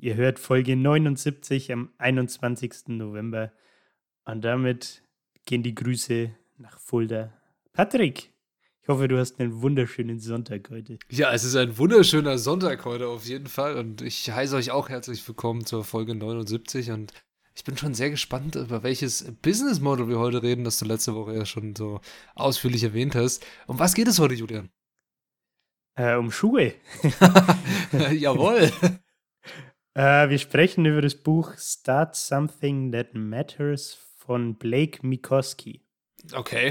Ihr hört Folge 79 am 21. November. Und damit gehen die Grüße nach Fulda. Patrick, ich hoffe, du hast einen wunderschönen Sonntag heute. Ja, es ist ein wunderschöner Sonntag heute auf jeden Fall. Und ich heiße euch auch herzlich willkommen zur Folge 79. Und ich bin schon sehr gespannt, über welches Business Model wir heute reden, das du letzte Woche ja schon so ausführlich erwähnt hast. Um was geht es heute, Julian? Äh, um Schuhe. Jawohl. Äh, wir sprechen über das Buch Start Something That Matters von Blake Mikoski. Okay.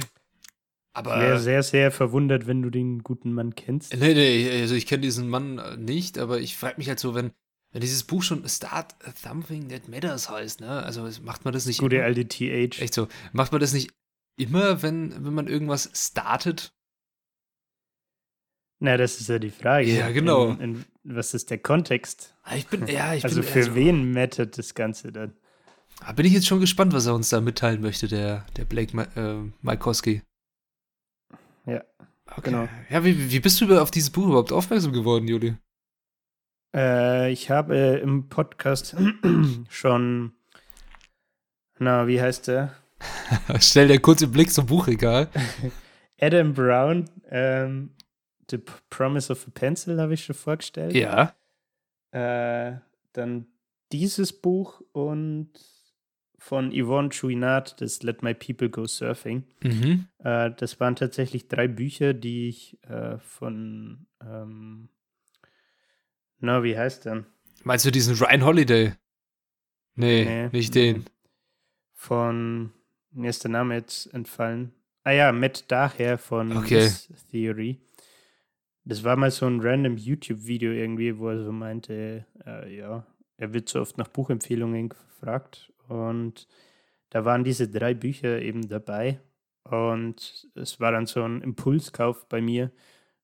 Aber. Ich wäre sehr, sehr verwundert, wenn du den guten Mann kennst. Nee, nee, also ich kenne diesen Mann nicht, aber ich frage mich halt so, wenn, wenn dieses Buch schon Start Something That Matters heißt, ne? Also macht man das nicht Gute immer? alte TH. Echt so. Macht man das nicht immer, wenn, wenn man irgendwas startet? Na, das ist ja die Frage. Ja, genau. In, in, was ist der Kontext? Ah, Ich bin, ja, ich also bin, für wen mattert das Ganze dann? Da bin ich jetzt schon gespannt, was er uns da mitteilen möchte, der, der Blake äh, Malkowski. Ja, Okay. genau. Ja, wie, wie bist du auf dieses Buch überhaupt aufmerksam geworden, Juli? Äh, ich habe äh, im Podcast schon, na, wie heißt der? Stell dir kurz den Blick zum Buchregal. Adam Brown, ähm, The Promise of a Pencil habe ich schon vorgestellt. Ja. Äh, dann dieses Buch und von Yvonne Chouinard, das Let My People Go Surfing. Mhm. Äh, das waren tatsächlich drei Bücher, die ich äh, von, ähm, na, wie heißt der? Meinst du diesen Ryan Holiday? Nee, Nee. nicht den. Von, mir ist der Name jetzt entfallen. Ah ja, Matt Daher von Okay. Theory. Das war mal so ein random YouTube-Video irgendwie, wo er so meinte, äh, ja, er wird so oft nach Buchempfehlungen gefragt. Und da waren diese drei Bücher eben dabei. Und es war dann so ein Impulskauf bei mir,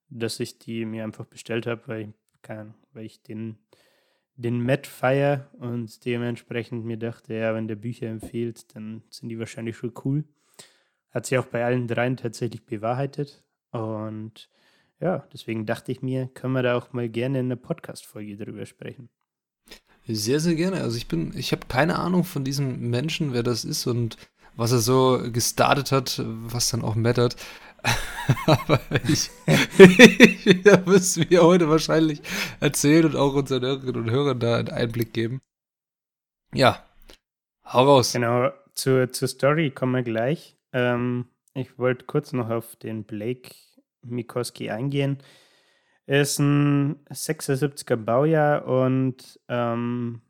dass ich die mir einfach bestellt habe, weil, ich- keine weil ich den, den Matt feier und dementsprechend mir dachte, ja, wenn der Bücher empfiehlt, dann sind die wahrscheinlich schon cool. Hat sich auch bei allen dreien tatsächlich bewahrheitet. Und ja, deswegen dachte ich mir, können wir da auch mal gerne in einer Podcast-Folge drüber sprechen. Sehr, sehr gerne. Also ich bin, ich habe keine Ahnung von diesem Menschen, wer das ist und was er so gestartet hat, was dann auch mattert. Aber ich, ich da müssen wir heute wahrscheinlich erzählen und auch unseren Hörerinnen und Hörern da einen Einblick geben. Ja, hau raus. Genau, zur, zur Story kommen wir gleich. Ähm, ich wollte kurz noch auf den Blake Mikoski eingehen. Er ist ein 76er Baujahr und ähm,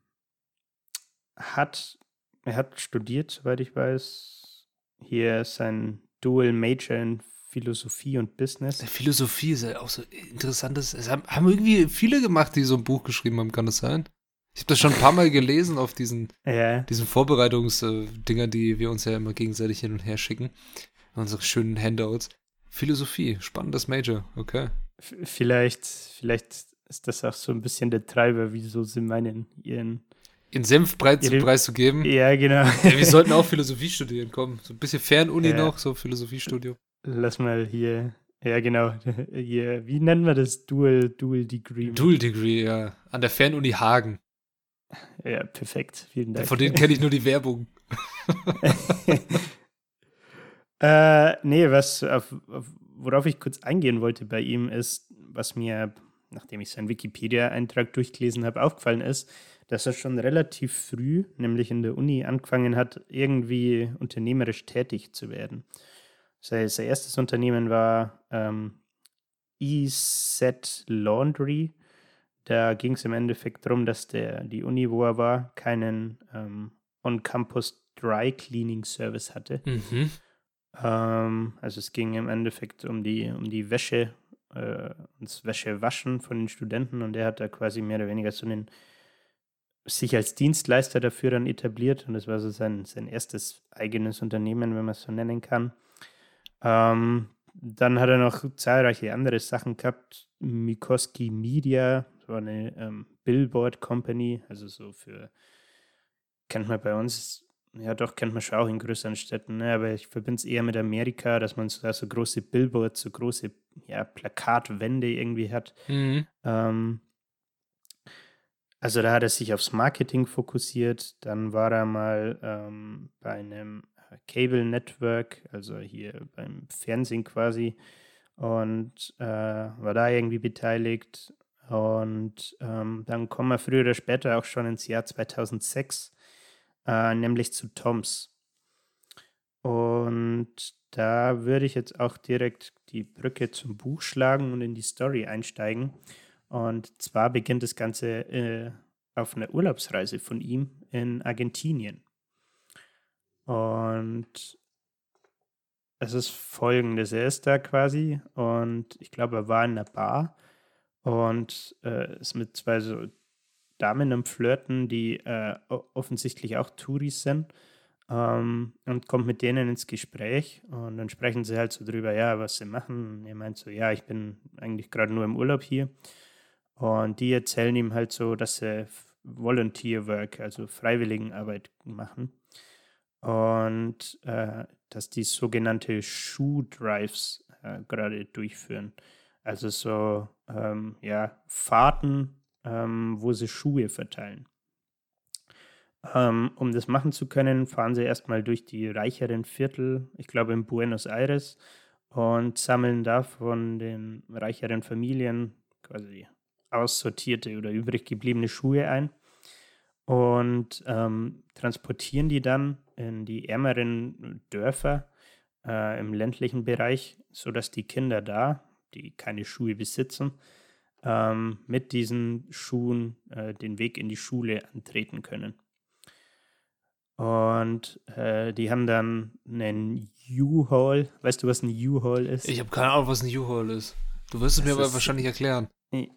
hat, er hat studiert, soweit ich weiß, hier sein Dual Major in Philosophie und Business. Philosophie ist ja auch so interessantes. Es haben, haben irgendwie viele gemacht, die so ein Buch geschrieben haben, kann das sein? Ich habe das schon ein paar Mal gelesen auf diesen Ja, diesen Vorbereitungsdinger, die wir uns ja immer gegenseitig hin und her schicken. Unsere schönen Handouts. Philosophie, spannendes Major, okay. vielleicht, vielleicht ist das auch so ein bisschen der Treiber, wieso sie meinen, ihren. In Senf breit, Ihre- preiszugeben. Ja, genau. Ja, wir sollten auch Philosophie studieren, komm. So ein bisschen Fernuni Ja. noch, so Philosophiestudium. Lass mal hier. Ja, genau. Hier, wie nennen wir das? Dual, Dual Degree. Dual Degree, ja. An der Fernuni Hagen. Ja, perfekt. Vielen Dank. Von denen kenne ich nur die Werbung. äh, nee, was, auf, auf, worauf ich kurz eingehen wollte bei ihm ist, was mir, nachdem ich seinen Wikipedia-Eintrag durchgelesen habe, aufgefallen ist, dass er schon relativ früh, nämlich in der Uni, angefangen hat, irgendwie unternehmerisch tätig zu werden. Sein, sein erstes Unternehmen war ähm, EZ Laundry. Da ging es im Endeffekt darum, dass der, die Uni, wo er war, keinen ähm, On-Campus Dry Cleaning Service hatte. Mhm. Ähm, also es ging im Endeffekt um die, um die Wäsche, äh, ums Wäschewaschen von den Studenten und er hat da quasi mehr oder weniger so einen sich als Dienstleister dafür dann etabliert und das war so sein, sein erstes eigenes Unternehmen, wenn man es so nennen kann. Ähm, dann hat er noch zahlreiche andere Sachen gehabt. Mikoski Media, das war eine ähm, Billboard Company, also so für, kennt man bei uns, ja doch, kennt man schon auch in größeren Städten, ne? aber ich verbinde es eher mit Amerika, dass man so, so große Billboards, so große ja, Plakatwände irgendwie hat. Mhm. Ähm, also da hat er sich aufs Marketing fokussiert. Dann war er mal ähm, bei einem äh, Cable Network, also hier beim Fernsehen quasi, und äh, war da irgendwie beteiligt. Und ähm, dann kommen wir früher oder später auch schon ins Jahr 2006, äh, nämlich zu Toms. Und da würde ich jetzt auch direkt die Brücke zum Buch schlagen und in die Story einsteigen. Und zwar beginnt das Ganze äh, auf einer Urlaubsreise von ihm in Argentinien. Und es ist folgendes: Er ist da quasi und ich glaube, er war in einer Bar und äh, ist mit zwei so Damen am Flirten, die äh, offensichtlich auch Touris sind. Ähm, und kommt mit denen ins Gespräch und dann sprechen sie halt so drüber, ja, was sie machen. Er meint so, ja, ich bin eigentlich gerade nur im Urlaub hier. Und die erzählen ihm halt so, dass sie Volunteer Work, also Freiwilligenarbeit machen. Und äh, dass die sogenannte Shoe Drives äh, gerade durchführen. Also so, ähm, ja, Fahrten, ähm, wo sie Schuhe verteilen. Ähm, um das machen zu können, fahren sie erstmal durch die reicheren Viertel, ich glaube in Buenos Aires, und sammeln da von den reicheren Familien quasi aussortierte oder übrig gebliebene Schuhe ein und ähm, transportieren die dann in die ärmeren Dörfer äh, im ländlichen Bereich, sodass die Kinder da, die keine Schuhe besitzen, ähm, mit diesen Schuhen äh, den Weg in die Schule antreten können. Und äh, die haben dann einen U-Haul. Weißt du, was ein U-Haul ist? Ich habe keine Ahnung, was ein U-Haul ist. Du wirst es mir aber wahrscheinlich erklären.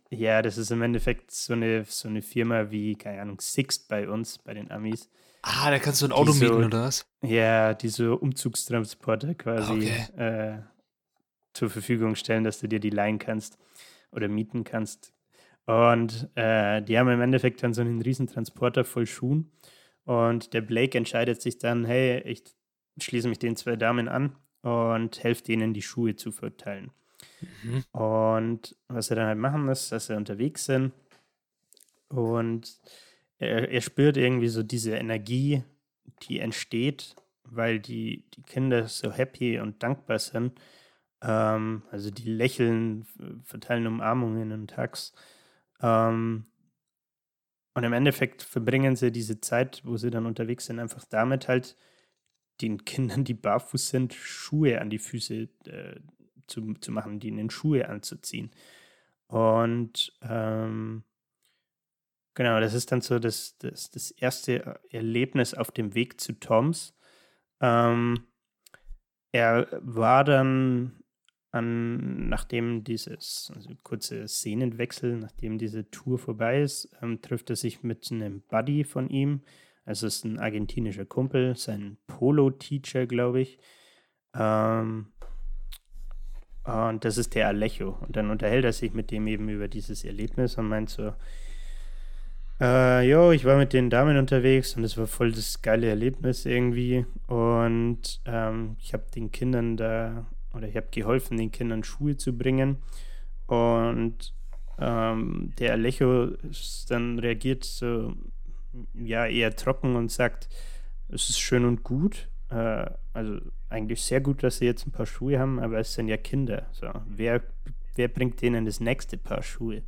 Ja, das ist im Endeffekt so eine, so eine Firma wie, keine Ahnung, Sixt bei uns, bei den Amis. Ah, da kannst du ein Auto so, mieten, oder was? Ja, die so Umzugstransporter quasi okay. äh, zur Verfügung stellen, dass du dir die leihen kannst oder mieten kannst. Und äh, die haben im Endeffekt dann so einen riesen Transporter voll Schuhen. Und der Blake entscheidet sich dann, hey, ich schließe mich den zwei Damen an und helfe denen, die Schuhe zu verteilen. Mhm. Und was sie dann halt machen, ist, dass sie unterwegs sind und er, er spürt irgendwie so diese Energie, die entsteht, weil die, die Kinder so happy und dankbar sind. Ähm, also die lächeln, verteilen Umarmungen und Hugs. Ähm, und im Endeffekt verbringen sie diese Zeit, wo sie dann unterwegs sind, einfach damit halt den Kindern, die barfuß sind, Schuhe an die Füße äh, zu, zu machen, die ihnen Schuhe anzuziehen. Und ähm, genau, das ist dann so das, das, das erste Erlebnis auf dem Weg zu Toms. Ähm, er war dann an, nachdem dieses, also kurze Szenenwechsel, nachdem diese Tour vorbei ist, ähm, trifft er sich mit einem Buddy von ihm. Also es ist ein argentinischer Kumpel, sein Polo-Teacher, glaube ich. Ähm, und das ist der Alejo. Und dann unterhält er sich mit dem eben über dieses Erlebnis und meint so, äh, jo, ich war mit den Damen unterwegs und es war voll das geile Erlebnis irgendwie. Und ähm, ich habe den Kindern da, oder ich habe geholfen, den Kindern Schuhe zu bringen. Und ähm, der Alejo dann reagiert so, ja, eher trocken und sagt, es ist schön und gut, äh, also eigentlich sehr gut, dass sie jetzt ein paar Schuhe haben, aber es sind ja Kinder. So, wer, wer bringt denen das nächste Paar Schuhe?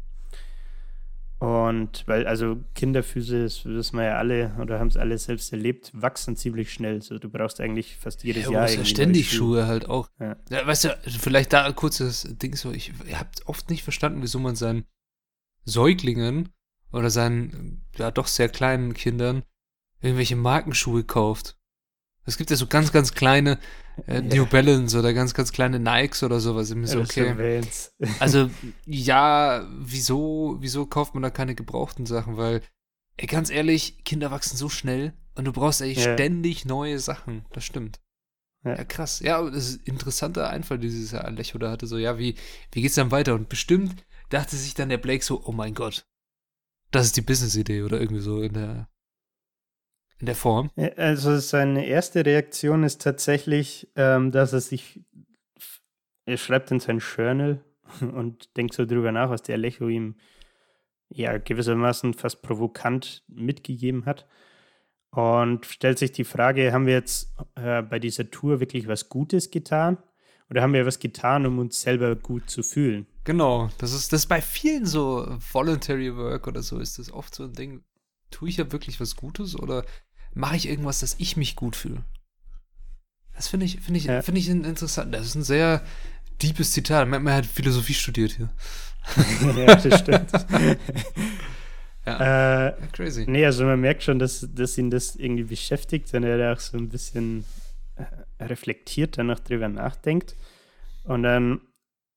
Und weil, also Kinderfüße, das wissen wir ja alle oder haben es alle selbst erlebt, wachsen ziemlich schnell. So, du brauchst eigentlich fast jedes ja, Jahr. Ja, ständig Schuhe. Schuhe halt auch. Ja. ja. weißt du, vielleicht da ein kurzes Ding so, ich, ich habe oft nicht verstanden, wieso man seinen Säuglingen oder seinen, ja doch sehr kleinen Kindern irgendwelche Markenschuhe kauft. Es gibt ja so ganz, ganz kleine äh, New Balance oder ganz, ganz kleine Nikes oder sowas. Ich so, okay. also, ja, wieso, wieso kauft man da keine gebrauchten Sachen? Weil Ey, ganz ehrlich, Kinder wachsen so schnell und du brauchst eigentlich Ja. ständig neue Sachen. Das stimmt. Ja. Ja, krass. Ja, das ist ein interessanter Einfall, dieses Alecho da hatte. So, ja, wie, wie geht's dann weiter? Und bestimmt dachte sich dann der Blake so, oh mein Gott, das ist die Business-Idee oder irgendwie so in der, in der Form. Also seine erste Reaktion ist tatsächlich, ähm, dass er sich, er schreibt in sein Journal und denkt so drüber nach, was der Alecho ihm ja gewissermaßen fast provokant mitgegeben hat. Und stellt sich die Frage, haben wir jetzt äh, bei dieser Tour wirklich was Gutes getan? Oder haben wir was getan, um uns selber gut zu fühlen? Genau, das ist das ist bei vielen so Voluntary Work oder so ist das oft so ein Ding. Tue ich ja wirklich was Gutes oder mache ich irgendwas, dass ich mich gut fühle? Das finde ich, finde ich, Ja. finde ich in- interessant. Das ist ein sehr deepes Zitat. Man, man hat Philosophie studiert hier. ja, das stimmt. Ja, äh, crazy. Nee, also man merkt schon, dass, dass ihn das irgendwie beschäftigt und er da auch so ein bisschen äh, reflektiert danach drüber nachdenkt. Und dann,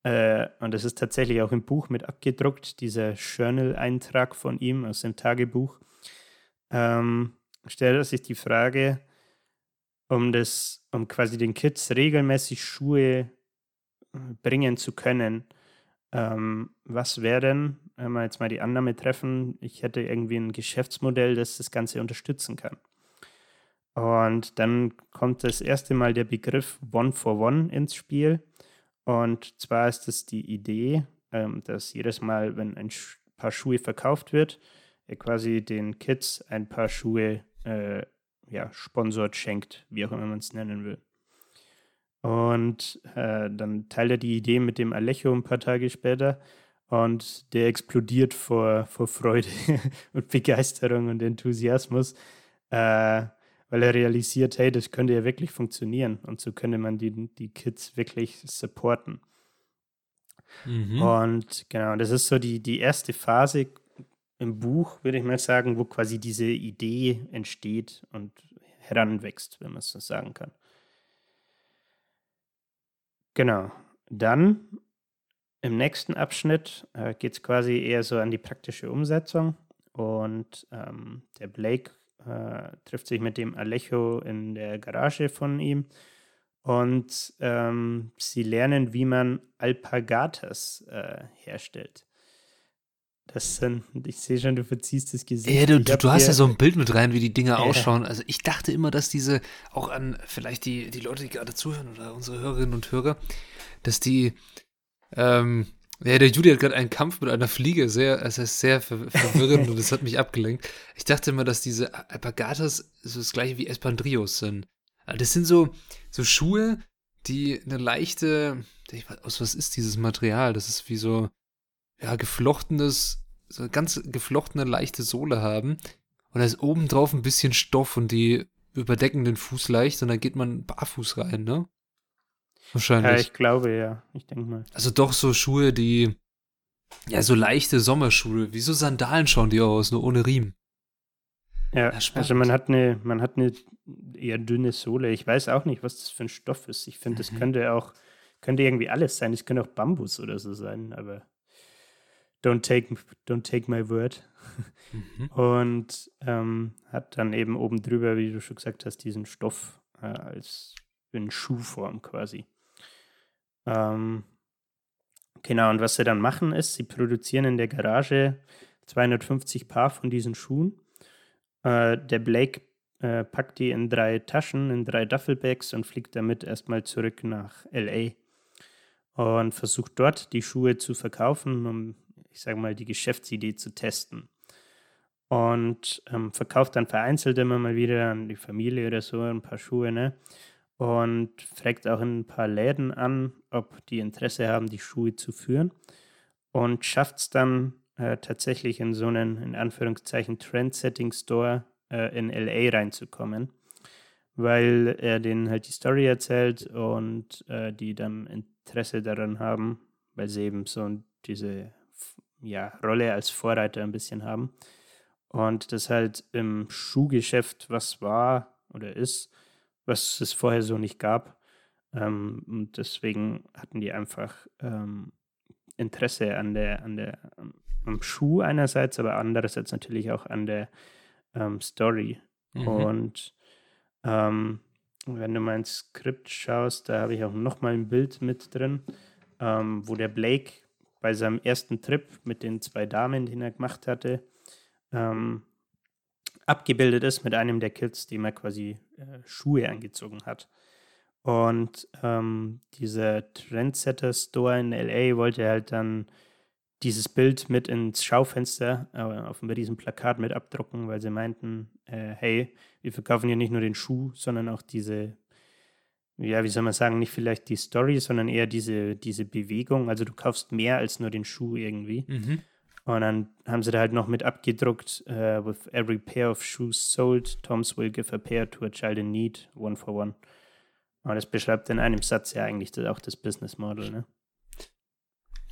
äh, und das ist tatsächlich auch im Buch mit abgedruckt, dieser Journal-Eintrag von ihm aus dem Tagebuch, ähm, stellt sich die Frage, um das, um quasi den Kids regelmäßig Schuhe äh, bringen zu können, ähm, was wäre denn, wenn wir jetzt mal die Annahme treffen, ich hätte irgendwie ein Geschäftsmodell, das das Ganze unterstützen kann. Und dann kommt das erste Mal der Begriff One for One ins Spiel. Und zwar ist es die Idee, ähm, dass jedes Mal, wenn ein Paar Schuhe verkauft wird, er quasi den Kids ein Paar Schuhe äh, ja, sponsort, schenkt, wie auch immer man es nennen will. Und äh, dann teilt er die Idee mit dem Alecho ein paar Tage später und der explodiert vor, vor Freude und Begeisterung und Enthusiasmus, äh, weil er realisiert, hey, das könnte ja wirklich funktionieren und so könnte man die, die Kids wirklich supporten. Mhm. Und genau, das ist so die, die erste Phase im Buch, würde ich mal sagen, wo quasi diese Idee entsteht und heranwächst, wenn man es so sagen kann. Genau. Dann im nächsten Abschnitt äh, geht es quasi eher so an die praktische Umsetzung. Und ähm, der Blake äh, trifft sich mit dem Alecho in der Garage von ihm. Und ähm, sie lernen, wie man Alpagatas äh, herstellt. Das sind, ich sehe schon, du verziehst das Gesicht. Ja, du, du, hast ja so ein Bild mit rein, wie die Dinger Ja. ausschauen. Also ich dachte immer, dass diese, auch an vielleicht die, die Leute, die gerade zuhören oder unsere Hörerinnen und Hörer, dass die, ähm, ja, der Juli hat gerade einen Kampf mit einer Fliege, sehr, es ist sehr ver verwirrend und das hat mich abgelenkt. Ich dachte immer, dass diese Alpagatas so das gleiche wie Espandrillos sind. Also Das sind so, so Schuhe, die eine leichte, ich weiß, aus was ist dieses Material? Das ist wie so, ja, geflochtenes, so ganz geflochtene leichte Sohle haben. Und da ist oben drauf ein bisschen Stoff und die überdecken den Fuß leicht und dann geht man barfuß rein, ne? Ja, Wahrscheinlich. ich glaube, ja. Ich denke mal. also doch so Schuhe, die, ja, so leichte Sommerschuhe, wie so Sandalen schauen die aus, nur ohne Riemen. Ja, Ja, also man hat eine, man hat eine eher dünne Sohle. Ich weiß auch nicht, was das für ein Stoff ist. Ich finde, das Mhm. könnte auch, könnte irgendwie alles sein. Es könnte auch Bambus oder so sein, aber don't take, don't take my word. Mhm. Und ähm, hat dann eben oben drüber, wie du schon gesagt hast, diesen Stoff äh, als in Schuhform quasi. Ähm, genau, und was sie dann machen ist, sie produzieren in der Garage 250 Paar von diesen Schuhen. Äh, der Blake äh, packt die in drei Taschen, in drei Duffelbags und fliegt damit erstmal zurück nach LA und versucht dort die Schuhe zu verkaufen, um, ich sage mal, die Geschäftsidee zu testen. Und ähm, verkauft dann vereinzelt immer mal wieder an die Familie oder so ein paar Schuhe, ne? Und fragt auch in ein paar Läden an, ob die Interesse haben, die Schuhe zu führen. Und schafft es dann äh, tatsächlich in so einen, in Anführungszeichen, Trendsetting-Store äh, in LA reinzukommen, weil er denen halt die Story erzählt und äh, die dann Interesse daran haben, weil sie eben so diese ja, Rolle als Vorreiter ein bisschen haben. Und das halt im Schuhgeschäft was war oder ist, was es vorher so nicht gab. Ähm, und deswegen hatten die einfach ähm, Interesse an der, an der, am Schuh einerseits, aber andererseits natürlich auch an der ähm, Story. Mhm. Und ähm, wenn du mein Skript schaust, da habe ich auch nochmal ein Bild mit drin, ähm, wo der Blake bei seinem ersten Trip mit den zwei Damen, den er gemacht hatte, ähm, abgebildet ist mit einem der Kids, dem er quasi äh, Schuhe angezogen hat. Und ähm, dieser Trendsetter-Store in LA wollte halt dann dieses Bild mit ins Schaufenster äh, auf riesen Plakat mit abdrucken, weil sie meinten, äh, hey, wir verkaufen ja nicht nur den Schuh, sondern auch diese, ja, wie soll man sagen, nicht vielleicht die Story, sondern eher diese, diese Bewegung. Also du kaufst mehr als nur den Schuh irgendwie. Mhm. Und dann haben sie da halt noch mit abgedruckt, uh, with every pair of shoes sold, Toms will give a pair to a child in need, one for one. Und das beschreibt in einem Satz ja eigentlich auch das Business Model, ne?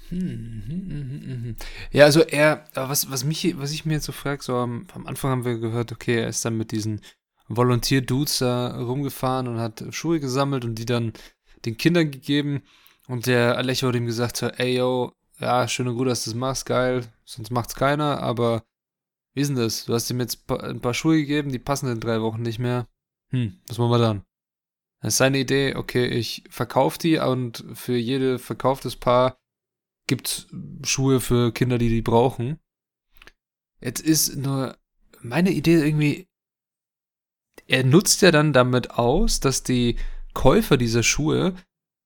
Hm, mhm, mhm, mhm. Ja, also er, was, was mich, was ich mir jetzt so frage, so am, am Anfang haben wir gehört, okay, er ist dann mit diesen Volunteer-Dudes da rumgefahren und hat Schuhe gesammelt und die dann den Kindern gegeben. Und der Alecho hat ihm gesagt, so, ey, yo, ja, schön und gut, dass du das machst, geil, sonst macht's keiner, aber wie ist denn das? Du hast ihm jetzt ein paar Schuhe gegeben, die passen in drei Wochen nicht mehr. Hm, was machen wir dann? Das ist seine Idee, okay, ich verkaufe die und für jede verkauftes Paar gibt's Schuhe für Kinder, die die brauchen. Jetzt ist nur meine Idee irgendwie, er nutzt ja dann damit aus, dass die Käufer dieser Schuhe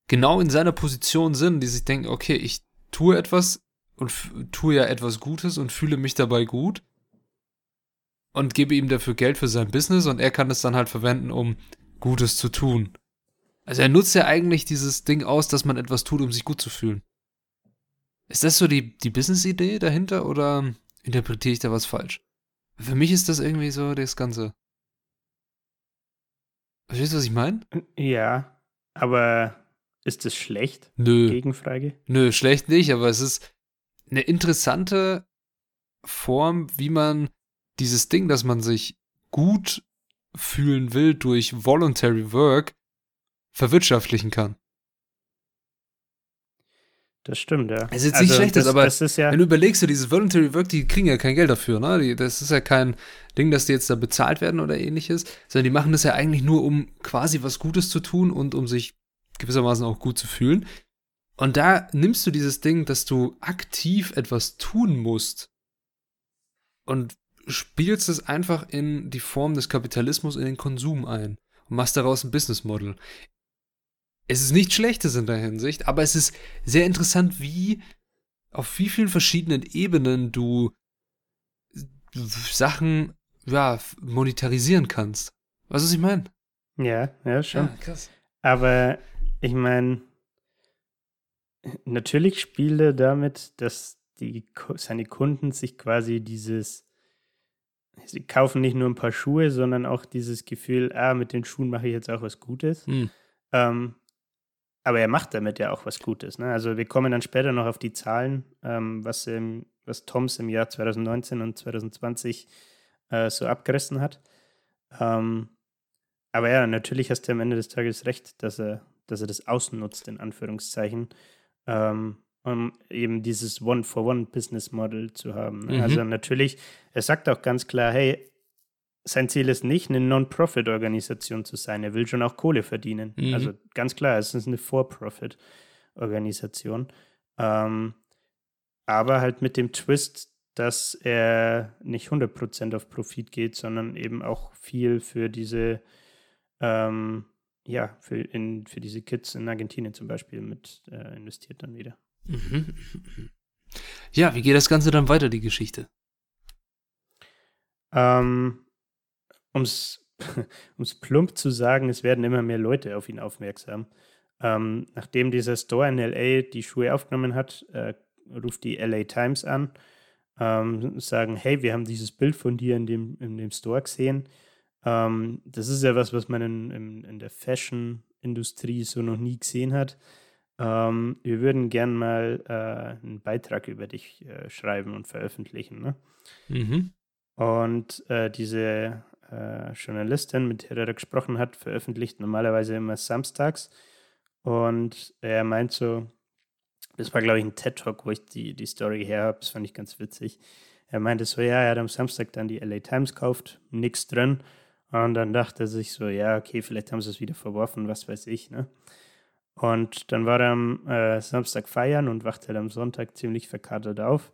genau in seiner Position sind, die sich denken, okay, ich tue etwas und tue ja etwas Gutes und fühle mich dabei gut und gebe ihm dafür Geld für sein Business und er kann es dann halt verwenden, um Gutes zu tun. Also er nutzt ja eigentlich dieses Ding aus, dass man etwas tut, um sich gut zu fühlen. Ist das so die, die Business-Idee dahinter oder interpretiere ich da was falsch? Für mich ist das irgendwie so das Ganze. Verstehst du, was ich meine? Ja, aber ist das schlecht? Nö. Gegenfrage. Nö, schlecht nicht, aber es ist eine interessante Form, wie man dieses Ding, dass man sich gut fühlen will durch Voluntary Work, verwirtschaftlichen kann. Das stimmt, ja. Es ist jetzt nicht Also, schlecht, das, aber das ist ja, wenn du überlegst, so dieses Voluntary Work, die kriegen ja kein Geld dafür, ne? Die, das ist ja kein Ding, dass die jetzt da bezahlt werden oder ähnliches, sondern die machen das ja eigentlich nur, um quasi was Gutes zu tun und um sich gewissermaßen auch gut zu fühlen. Und da nimmst du dieses Ding, dass du aktiv etwas tun musst und spielst es einfach in die Form des Kapitalismus, in den Konsum ein und machst daraus ein Business Model. Es ist nichts Schlechtes in der Hinsicht, aber es ist sehr interessant, wie auf wie vielen verschiedenen Ebenen du Sachen ja, monetarisieren kannst. Weißt du, was ich meine? ja, ja, schon. krass. Aber ich meine, natürlich spielt er damit, dass die, seine Kunden sich quasi dieses, sie kaufen nicht nur ein paar Schuhe, sondern auch dieses Gefühl, ah, mit den Schuhen mache ich jetzt auch was Gutes. Hm. Ähm, aber er macht damit ja auch was Gutes. Ne? Also wir kommen dann später noch auf die Zahlen, ähm, was, im, was Toms im Jahr 2019 und 2020 äh, so abgerissen hat. Ähm, aber ja, natürlich hast du am Ende des Tages recht, dass er, dass er das ausnutzt, in Anführungszeichen, ähm, um eben dieses One-for-One-Business-Model zu haben. Ne? Mhm. Also natürlich, er sagt auch ganz klar, hey, sein Ziel ist nicht, eine Non-Profit-Organisation zu sein. Er will schon auch Kohle verdienen. Mhm. Also ganz klar, es ist eine For-Profit-Organisation. Ähm, aber halt mit dem Twist, dass er nicht 100% auf Profit geht, sondern eben auch viel für diese, ähm, ja, für, in, für diese Kids in Argentinien zum Beispiel mit äh, investiert dann wieder. Mhm. Ja, wie geht das Ganze dann weiter, die Geschichte? Ähm, um es plump zu sagen, es werden immer mehr Leute auf ihn aufmerksam. Ähm, nachdem dieser Store in LA die Schuhe aufgenommen hat, äh, ruft die LA Times an, ähm, sagen, hey, wir haben dieses Bild von dir in dem, in dem Store gesehen. Ähm, das ist ja was, was man in, in, in der Fashion-Industrie so noch nie gesehen hat. Ähm, wir würden gern mal äh, einen Beitrag über dich äh, schreiben und veröffentlichen. Ne? Mhm. Und äh, diese äh, Journalistin, mit der er gesprochen hat, veröffentlicht normalerweise immer samstags. Und er meint so, das war, glaube ich, ein TED-Talk, wo ich die, die Story her habe. Das fand ich ganz witzig. Er meinte so, ja, er hat am Samstag dann die LA Times gekauft, nichts drin. Und dann dachte er sich so, ja, okay, vielleicht haben sie es wieder verworfen, was weiß ich, ne? Und dann war er am äh, Samstag feiern und wachte halt am Sonntag ziemlich verkatert auf.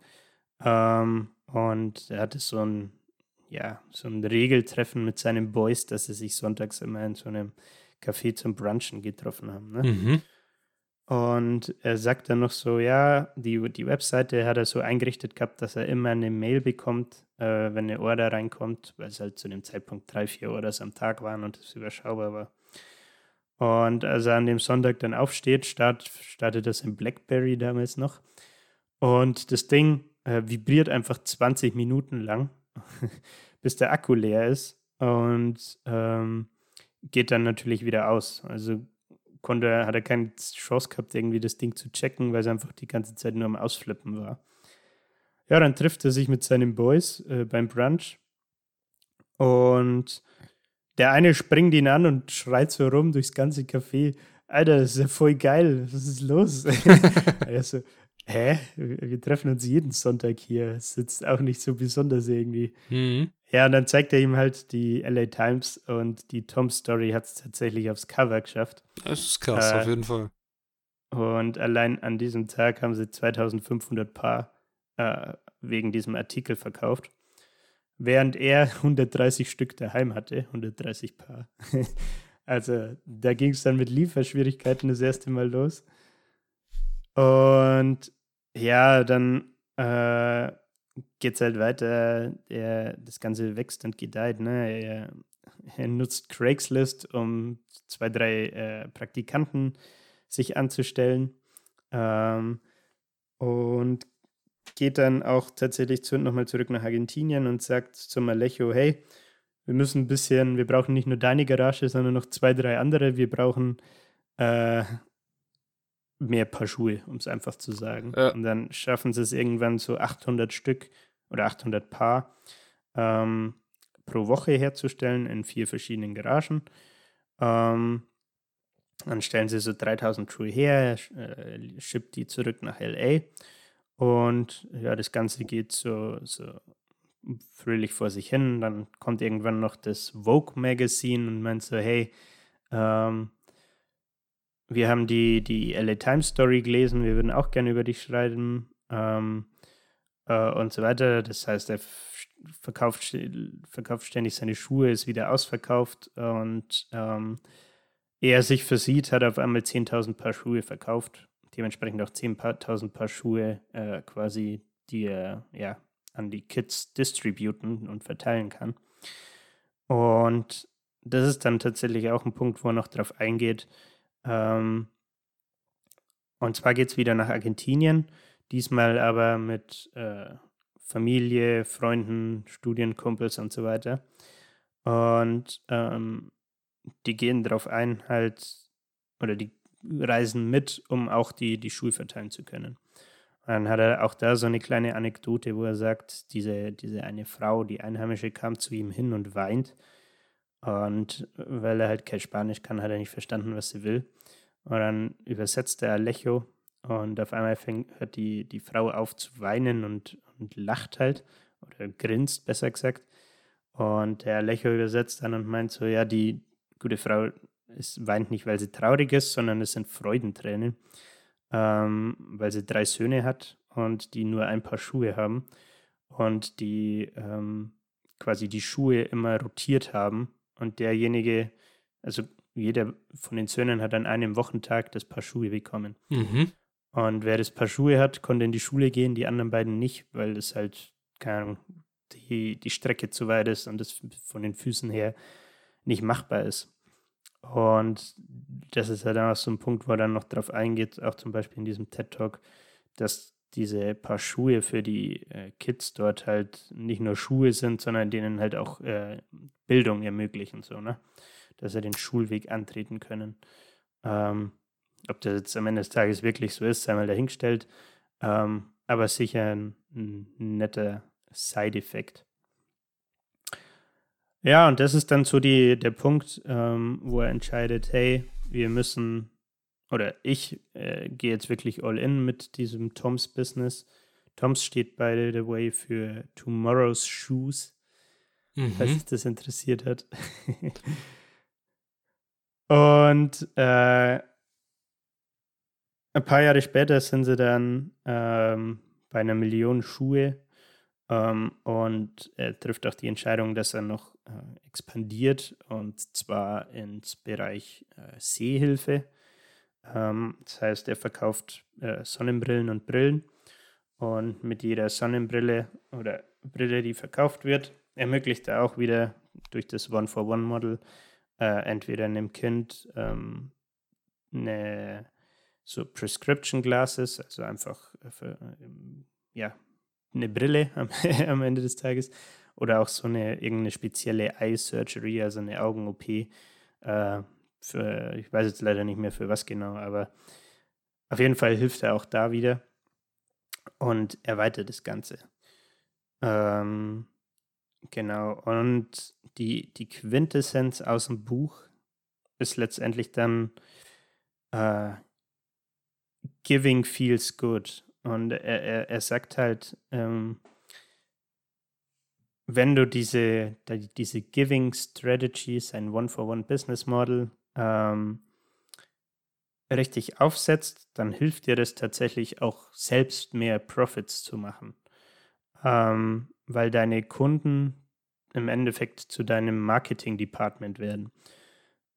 Ähm, und er hatte so ein, ja, so ein Regeltreffen mit seinen Boys, dass sie sich sonntags immer in so einem Café zum Brunchen getroffen haben. Ne? Mhm. Und er sagt dann noch so, ja, die, die Webseite hat er so eingerichtet gehabt, dass er immer eine Mail bekommt, äh, wenn eine Order reinkommt, weil es halt zu dem Zeitpunkt drei, vier Orders am Tag waren und es überschaubar war. Und als er an dem Sonntag dann aufsteht, start, startet das in BlackBerry damals noch. Und das Ding äh, vibriert einfach 20 Minuten lang, bis der Akku leer ist und ähm, geht dann natürlich wieder aus. Also konnte, hat er keine Chance gehabt, irgendwie das Ding zu checken, weil es einfach die ganze Zeit nur am Ausflippen war. Ja, dann trifft er sich mit seinen Boys äh, beim Brunch und der eine springt ihn an und schreit so rum durchs ganze Café. Alter, das ist ja voll geil. Was ist los? er so, hä? Wir treffen uns jeden Sonntag hier. Ist jetzt auch nicht so besonders irgendwie. Mhm. Ja, und dann zeigt er ihm halt die LA Times und die Tom Story hat es tatsächlich aufs Cover geschafft. Das ist krass, Äh, auf jeden Fall. Und allein an diesem Tag haben sie 2500 Paar äh, wegen diesem Artikel verkauft. Während er 130 Stück daheim hatte, 130 Paar. also da ging es dann mit Lieferschwierigkeiten das erste Mal los. Und ja, dann äh, geht es halt weiter. Er, das Ganze wächst und gedeiht. Ne? Er, er nutzt Craigslist, um zwei, drei äh, Praktikanten sich anzustellen. Ähm, und geht dann auch tatsächlich zu, nochmal zurück nach Argentinien und sagt zum Alejo, hey, wir müssen ein bisschen, wir brauchen nicht nur deine Garage, sondern noch zwei, drei andere. Wir brauchen äh, mehr Paar Schuhe, um es einfach zu sagen. Ja. Und dann schaffen sie es irgendwann so 800 Stück oder 800 Paar ähm, pro Woche herzustellen in vier verschiedenen Garagen. Ähm, dann stellen sie so 3000 Schuhe her, äh, schippt die zurück nach LA. Und ja, das Ganze geht so, so fröhlich vor sich hin. Dann kommt irgendwann noch das Vogue Magazine und meint so, hey, ähm, wir haben die, die LA Times Story gelesen, wir würden auch gerne über dich schreiben ähm, äh, und so weiter. Das heißt, er verkauft, verkauft ständig seine Schuhe, ist wieder ausverkauft und ähm, er sich versieht, hat auf einmal 10.000 Paar Schuhe verkauft. Dementsprechend auch 10.000 Paar Schuhe äh, quasi, die er ja, an die Kids distributen und verteilen kann. Und das ist dann tatsächlich auch ein Punkt, wo er noch drauf eingeht. Ähm, und zwar geht es wieder nach Argentinien, diesmal aber mit äh, Familie, Freunden, Studienkumpels und so weiter. Und ähm, die gehen darauf ein, halt, oder die reisen mit, um auch die, die Schuhe verteilen zu können. Dann hat er auch da so eine kleine Anekdote, wo er sagt, diese, diese eine Frau, die Einheimische, kam zu ihm hin und weint. Und weil er halt kein Spanisch kann, hat er nicht verstanden, was sie will. Und dann übersetzt er Alejo und auf einmal fängt, hört die, die Frau auf zu weinen und, und lacht halt oder grinst, besser gesagt. Und der Alejo übersetzt dann und meint so, ja, die gute Frau ist, weint nicht, weil sie traurig ist, sondern es sind Freudentränen, ähm, weil sie drei Söhne hat und die nur ein paar Schuhe haben und die ähm, quasi die Schuhe immer rotiert haben und derjenige, also jeder von den Söhnen hat an einem Wochentag das Paar Schuhe bekommen. Mhm. Und wer das Paar Schuhe hat, konnte in die Schule gehen, die anderen beiden nicht, weil das halt, keine Ahnung, die, die Strecke zu weit ist und das von den Füßen her nicht machbar ist. Und das ist halt auch so ein Punkt, wo er dann noch drauf eingeht, auch zum Beispiel in diesem TED-Talk, dass diese paar Schuhe für die äh, Kids dort halt nicht nur Schuhe sind, sondern denen halt auch äh, Bildung ermöglichen, so, ne? Dass sie den Schulweg antreten können. Ähm, ob das jetzt am Ende des Tages wirklich so ist, sei mal dahingestellt. Ähm, aber sicher ein, ein netter Side-Effekt. Ja, und das ist dann so die, der Punkt, ähm, wo er entscheidet, hey, wir müssen oder ich äh, gehe jetzt wirklich all in mit diesem Toms Business. Toms steht, by the way, für Tomorrow's Shoes, mhm. falls sich das interessiert hat. Und äh, ein paar Jahre später sind sie dann ähm, bei einer Million Schuhe ähm, und er trifft auch die Entscheidung, dass er noch äh, expandiert und zwar ins Bereich äh, Sehhilfe. Ähm, das heißt, er verkauft äh, Sonnenbrillen und Brillen und mit jeder Sonnenbrille oder Brille, die verkauft wird, ermöglicht er auch wieder durch das One-for-One-Model äh, entweder einem Kind ähm, eine so Prescription Glasses, also einfach für, ähm, ja, eine Brille am, am, Ende des Tages oder auch so eine irgendeine spezielle Eye Surgery, also eine Augen-OP. Äh, für, ich weiß jetzt leider nicht mehr für was genau, aber auf jeden Fall hilft er auch da wieder und erweitert das Ganze. Ähm, genau, und die, die Quintessenz aus dem Buch ist letztendlich dann äh, Giving feels good. Und er, er, er sagt halt, ähm, wenn du diese, diese Giving Strategies, ein One-for-One-Business Model, ähm, richtig aufsetzt, dann hilft dir das tatsächlich auch selbst mehr Profits zu machen. Ähm, weil deine Kunden im Endeffekt zu deinem Marketing-Department werden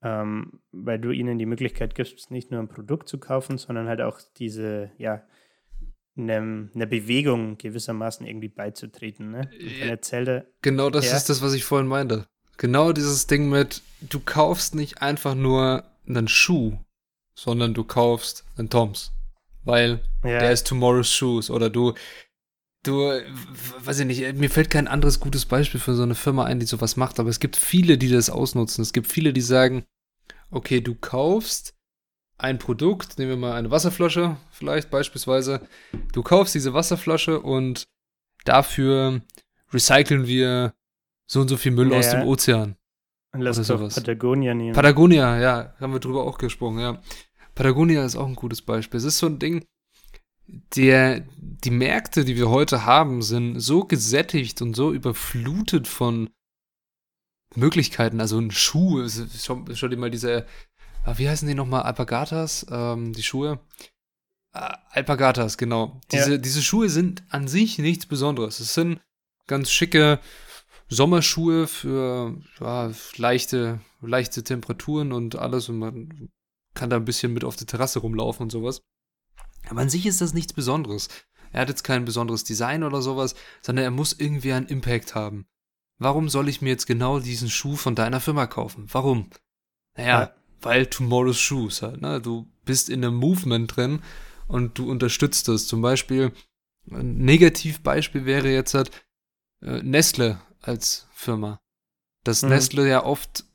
ähm, weil du ihnen die Möglichkeit gibst, nicht nur ein Produkt zu kaufen, sondern halt auch diese, ja, eine, eine Bewegung gewissermaßen irgendwie beizutreten. Ne? Erzählte, genau das ja. ist das, was ich vorhin meinte. Genau dieses Ding mit, du kaufst nicht einfach nur einen Schuh, sondern du kaufst einen Toms. Weil ja. der ist Tomorrow's Shoes oder du, du, weiß ich nicht, mir fällt kein anderes gutes Beispiel für so eine Firma ein, die sowas macht, aber es gibt viele, die das ausnutzen. Es gibt viele, die sagen, okay, du kaufst ein Produkt, nehmen wir mal eine Wasserflasche vielleicht beispielsweise, du kaufst diese Wasserflasche und dafür recyceln wir so und so viel Müll naja. aus dem Ozean. Lass oder sowas. Patagonia nehmen. Patagonia, ja, haben wir drüber auch gesprochen, ja. Patagonia ist auch ein gutes Beispiel. Es ist so ein Ding, der, die Märkte, die wir heute haben, sind so gesättigt und so überflutet von Möglichkeiten. Also ein Schuh, schau, schau dir mal diese, ah, wie heißen die nochmal, Alpagatas, ähm, die Schuhe? Äh, Alpagatas, genau. Diese, ja. diese Schuhe sind an sich nichts Besonderes. Es sind ganz schicke Sommerschuhe für ja, leichte, leichte Temperaturen und alles und man kann da ein bisschen mit auf der Terrasse rumlaufen und sowas. Aber an sich ist das nichts Besonderes. Er hat jetzt kein besonderes Design oder sowas, sondern er muss irgendwie einen Impact haben. Warum soll ich mir jetzt genau diesen Schuh von deiner Firma kaufen? Warum? Naja, ja. weil Tomorrow's Shoes halt, ne? Du bist in einem Movement drin und du unterstützt das. Zum Beispiel, ein Negativbeispiel wäre jetzt halt äh, Nestle als Firma. Dass mhm. Nestle ja oft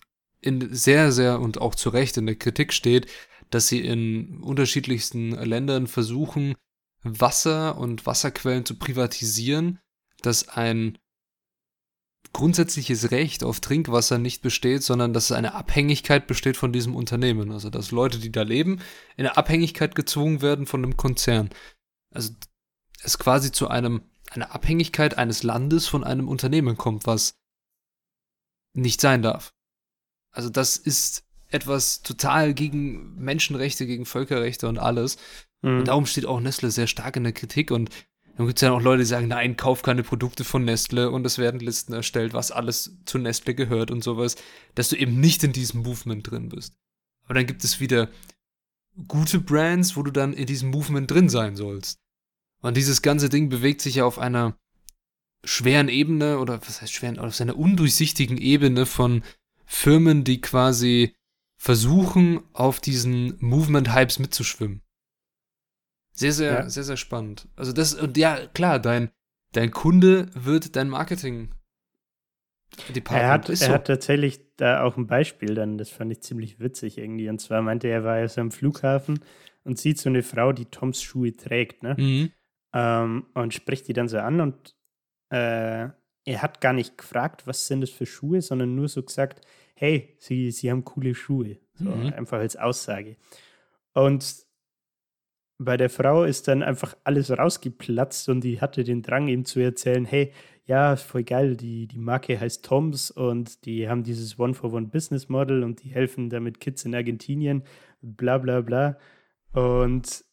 in sehr, sehr und auch zu Recht in der Kritik steht, dass sie in unterschiedlichsten Ländern versuchen, Wasser und Wasserquellen zu privatisieren, dass ein grundsätzliches Recht auf Trinkwasser nicht besteht, sondern dass eine Abhängigkeit besteht von diesem Unternehmen. Also dass Leute, die da leben, in eine Abhängigkeit gezwungen werden von einem Konzern. Also es quasi zu einem einer Abhängigkeit eines Landes von einem Unternehmen kommt, was nicht sein darf. Also das ist etwas total gegen Menschenrechte, gegen Völkerrechte und alles. Mhm. Und darum steht auch Nestle sehr stark in der Kritik und dann gibt es ja auch Leute, die sagen, nein, kauf keine Produkte von Nestle und es werden Listen erstellt, was alles zu Nestle gehört und sowas, dass du eben nicht in diesem Movement drin bist. Aber dann gibt es wieder gute Brands, wo du dann in diesem Movement drin sein sollst. Und dieses ganze Ding bewegt sich ja auf einer schweren Ebene oder was heißt schweren, auf einer undurchsichtigen Ebene von Firmen, die quasi versuchen, auf diesen Movement-Hypes mitzuschwimmen. Sehr, sehr, ja. sehr, sehr spannend. Also das, und ja, klar, dein, dein Kunde wird dein Marketing. Er hat, er so. hat tatsächlich da auch ein Beispiel dann, das fand ich ziemlich witzig irgendwie. Und zwar meinte er, er war jetzt am Flughafen und sieht so eine Frau, die Toms Schuhe trägt, ne? Mhm. Ähm, und spricht die dann so an und äh, er hat gar nicht gefragt, was sind das für Schuhe, sondern nur so gesagt, hey, sie, sie haben coole Schuhe. So mhm. einfach als Aussage. Und bei der Frau ist dann einfach alles rausgeplatzt und die hatte den Drang, ihm zu erzählen, hey, ja, voll geil, die, die Marke heißt Toms und die haben dieses One-for-One-Business-Model und die helfen damit Kids in Argentinien, bla bla bla. Und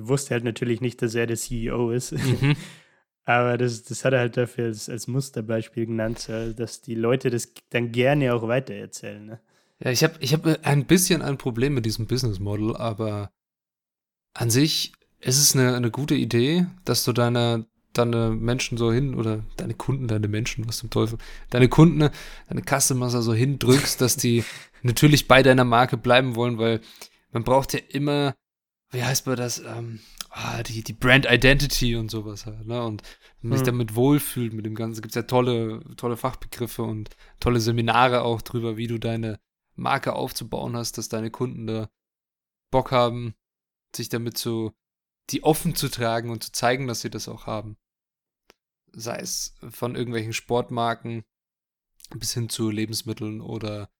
wusste halt natürlich nicht, dass er der CEO ist. Mhm. Aber das, das hat er halt dafür als, als Musterbeispiel genannt, dass die Leute das dann gerne auch weitererzählen. Ne? Ja, ich habe ich hab ein bisschen ein Problem mit diesem Business Model, aber an sich ist es eine, eine gute Idee, dass du deine, deine Menschen so hin oder deine Kunden, deine Menschen, was zum Teufel, deine Kunden, deine Customers so hindrückst, dass die natürlich bei deiner Marke bleiben wollen, weil man braucht ja immer, wie heißt man das, ähm, ah, die, die Brand Identity und sowas halt, ne? Und man sich hm. damit wohlfühlt mit dem Ganzen. Gibt es ja tolle, tolle Fachbegriffe und tolle Seminare auch drüber, wie du deine Marke aufzubauen hast, dass deine Kunden da Bock haben, sich damit zu, die offen zu tragen und zu zeigen, dass sie das auch haben. Sei es von irgendwelchen Sportmarken bis hin zu Lebensmitteln oder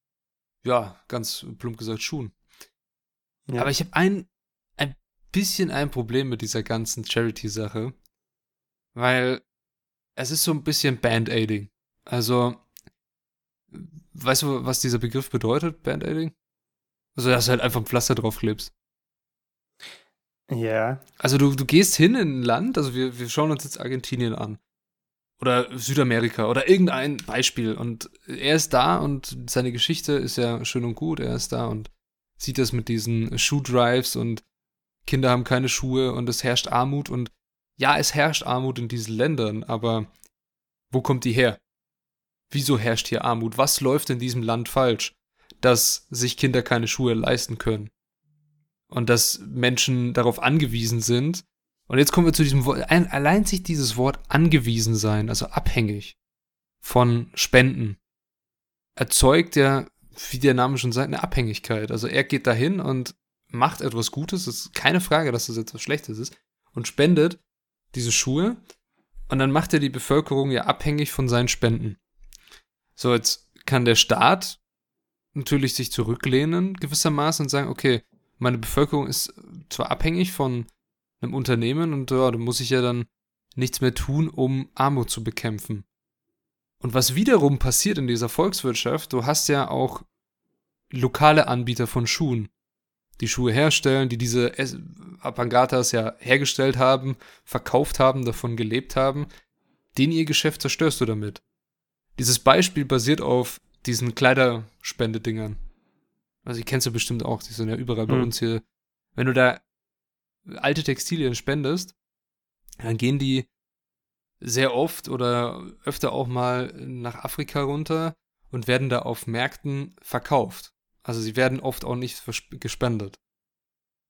ja, ganz plump gesagt Schuhen. Ja. Aber ich habe ein, ein bisschen ein Problem mit dieser ganzen Charity-Sache, weil es ist so ein bisschen Band-Aiding. Also, weißt du, was dieser Begriff bedeutet, Band-Aiding? Also, dass du halt einfach ein Pflaster draufklebst. Ja. Also, du, du gehst hin in ein Land, also wir, wir schauen uns jetzt Argentinien an. Oder Südamerika oder irgendein Beispiel. Und er ist da und seine Geschichte ist ja schön und gut. Er ist da und sieht das mit diesen Shoe-Drives und Kinder haben keine Schuhe und es herrscht Armut und ja, es herrscht Armut in diesen Ländern, aber wo kommt die her? Wieso herrscht hier Armut? Was läuft in diesem Land falsch, dass sich Kinder keine Schuhe leisten können? Und dass Menschen darauf angewiesen sind. Und jetzt kommen wir zu diesem Wort. Allein sich dieses Wort angewiesen sein, also abhängig von Spenden, erzeugt ja wie der Name schon sagt, eine Abhängigkeit. Also er geht dahin und macht etwas Gutes, es ist keine Frage, dass das etwas Schlechtes ist, und spendet diese Schuhe. Und dann macht er die Bevölkerung ja abhängig von seinen Spenden. So, jetzt kann der Staat natürlich sich zurücklehnen gewissermaßen und sagen, okay, meine Bevölkerung ist zwar abhängig von einem Unternehmen und ja, da muss ich ja dann nichts mehr tun, um Armut zu bekämpfen. Und was wiederum passiert in dieser Volkswirtschaft, du hast ja auch lokale Anbieter von Schuhen, die Schuhe herstellen, die diese Apangatas ja hergestellt haben, verkauft haben, davon gelebt haben, den ihr Geschäft zerstörst du damit. Dieses Beispiel basiert auf diesen Kleiderspendedingern. Also, die kennst du bestimmt auch, die sind ja überall bei mhm. uns hier. Wenn du da alte Textilien spendest, dann gehen die sehr oft oder öfter auch mal nach Afrika runter und werden da auf Märkten verkauft. Also sie werden oft auch nicht gespendet.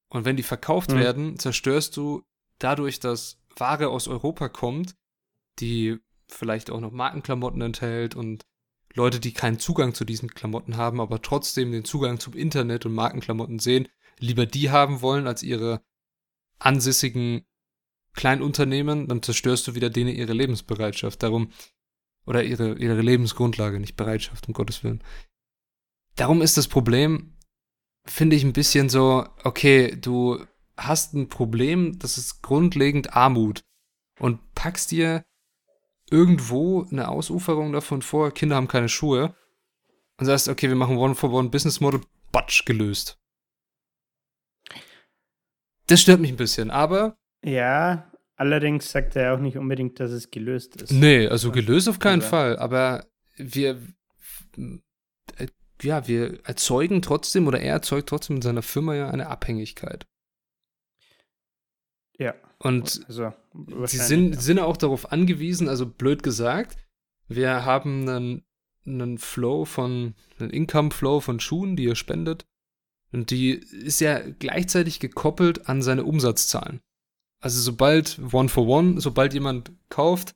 Und wenn die verkauft mhm. werden, zerstörst du dadurch, dass Ware aus Europa kommt, die vielleicht auch noch Markenklamotten enthält und Leute, die keinen Zugang zu diesen Klamotten haben, aber trotzdem den Zugang zum Internet und Markenklamotten sehen, lieber die haben wollen als ihre ansässigen Kleinunternehmen, dann zerstörst du wieder denen ihre Lebensbereitschaft. Darum, oder ihre, ihre Lebensgrundlage, nicht Bereitschaft, um Gottes Willen. Darum ist das Problem, finde ich, ein bisschen so, okay, du hast ein Problem, das ist grundlegend Armut und packst dir irgendwo eine Ausuferung davon vor, Kinder haben keine Schuhe und sagst, okay, wir machen One-for-One-Business-Model, batsch, gelöst. Das stört mich ein bisschen, aber ja, allerdings sagt er auch nicht unbedingt, dass es gelöst ist. Nee, also gelöst auf keinen Fall, aber wir, ja, wir erzeugen trotzdem oder er erzeugt trotzdem in seiner Firma ja eine Abhängigkeit. Ja. Und also, sie sind, ja. sind auch darauf angewiesen, also blöd gesagt, wir haben einen, einen Flow von, einen Income-Flow von Schuhen, die er spendet. Und die ist ja gleichzeitig gekoppelt an seine Umsatzzahlen. Also sobald One for One, sobald jemand kauft,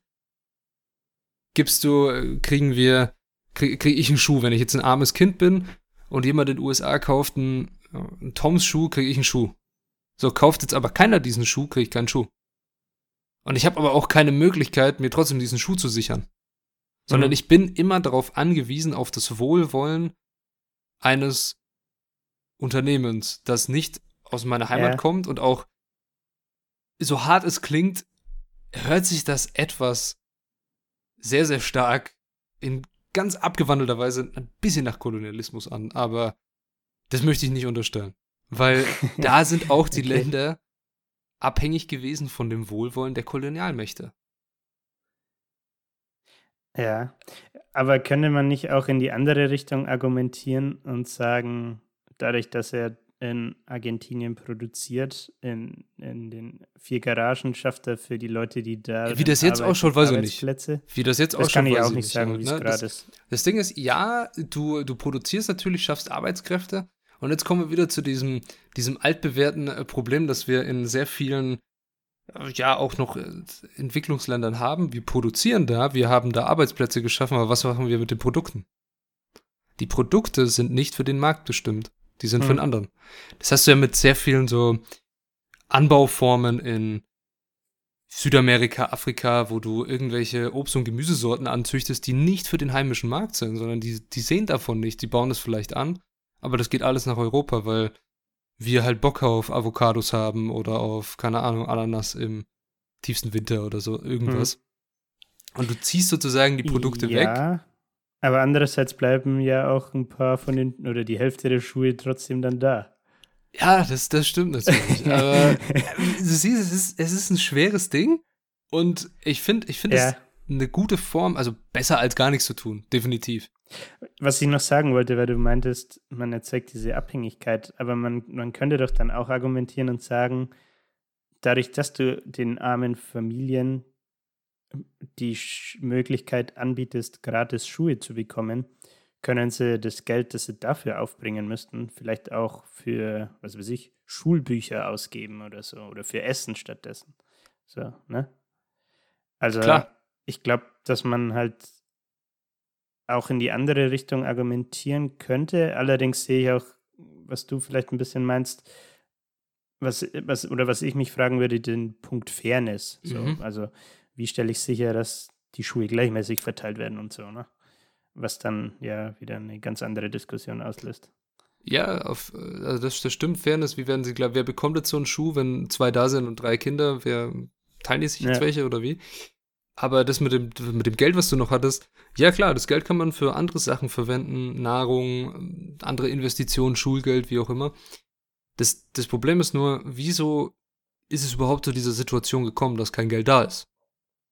gibst du, kriegen wir, kriege krieg ich einen Schuh. Wenn ich jetzt ein armes Kind bin und jemand in den USA kauft einen, einen Toms Schuh, kriege ich einen Schuh. So, kauft jetzt aber keiner diesen Schuh, kriege ich keinen Schuh. Und ich habe aber auch keine Möglichkeit, mir trotzdem diesen Schuh zu sichern. Sondern mhm. ich bin immer darauf angewiesen, auf das Wohlwollen eines Unternehmens, das nicht aus meiner Heimat Ja. kommt und auch so hart es klingt, hört sich das etwas sehr, sehr stark in ganz abgewandelter Weise ein bisschen nach Kolonialismus an, aber das möchte ich nicht unterstellen. Weil da sind auch die Okay. Länder abhängig gewesen von dem Wohlwollen der Kolonialmächte. Ja, aber könnte man nicht auch in die andere Richtung argumentieren und sagen, dadurch, dass er in Argentinien produziert, in, in den vier Garagen schafft er für die Leute, die da Wie das jetzt arbeiten, ausschaut, weiß ich nicht. Wie das jetzt Das ausschaut, kann ich auch nicht sagen, wie es ne? gerade das, ist. das Ding ist, ja, du, du produzierst natürlich, schaffst Arbeitskräfte. Und jetzt kommen wir wieder zu diesem, diesem altbewährten äh, Problem, das wir in sehr vielen, äh, ja, auch noch äh, Entwicklungsländern haben. Wir produzieren da, wir haben da Arbeitsplätze geschaffen, aber was machen wir mit den Produkten? Die Produkte sind nicht für den Markt bestimmt. Die sind für Hm. den anderen. Das hast du ja mit sehr vielen so Anbauformen in Südamerika, Afrika, wo du irgendwelche Obst- und Gemüsesorten anzüchtest, die nicht für den heimischen Markt sind, sondern die, die sehen davon nicht. Die bauen es vielleicht an, aber das geht alles nach Europa, weil wir halt Bock auf Avocados haben oder auf, keine Ahnung, Ananas im tiefsten Winter oder so, irgendwas. Und du ziehst sozusagen die Produkte weg. Aber andererseits bleiben ja auch ein paar von den, oder die Hälfte der Schuhe trotzdem dann da. Ja, das, das stimmt natürlich. Aber äh, du siehst, es ist, es ist ein schweres Ding. Und ich finde, ich finde Ja. es eine gute Form, also besser als gar nichts zu tun, definitiv. Was ich noch sagen wollte, weil du meintest, man erzeugt diese Abhängigkeit, aber man, man könnte doch dann auch argumentieren und sagen, dadurch, dass du den armen Familien die Möglichkeit anbietest, gratis Schuhe zu bekommen, können sie das Geld, das sie dafür aufbringen müssten, vielleicht auch für, was weiß ich, Schulbücher ausgeben oder so oder für Essen stattdessen. So, ne? Also, Klar. ich glaube, dass man halt auch in die andere Richtung argumentieren könnte. Allerdings sehe ich auch, was du vielleicht ein bisschen meinst, was, was oder was ich mich fragen würde, den Punkt Fairness. So. Mhm. Also, wie stelle ich sicher, dass die Schuhe gleichmäßig verteilt werden und so, ne? Was dann ja wieder eine ganz andere Diskussion auslöst. Ja, auf, äh, also das, das stimmt, Fairness. Wie werden sie klar, wer bekommt jetzt so einen Schuh, wenn zwei da sind und drei Kinder? Wer teilen die sich jetzt Ja. welche oder wie? Aber das mit dem, mit dem Geld, was du noch hattest, ja klar, das Geld kann man für andere Sachen verwenden, Nahrung, andere Investitionen, Schulgeld, wie auch immer. Das, das Problem ist nur, wieso ist es überhaupt zu dieser Situation gekommen, dass kein Geld da ist?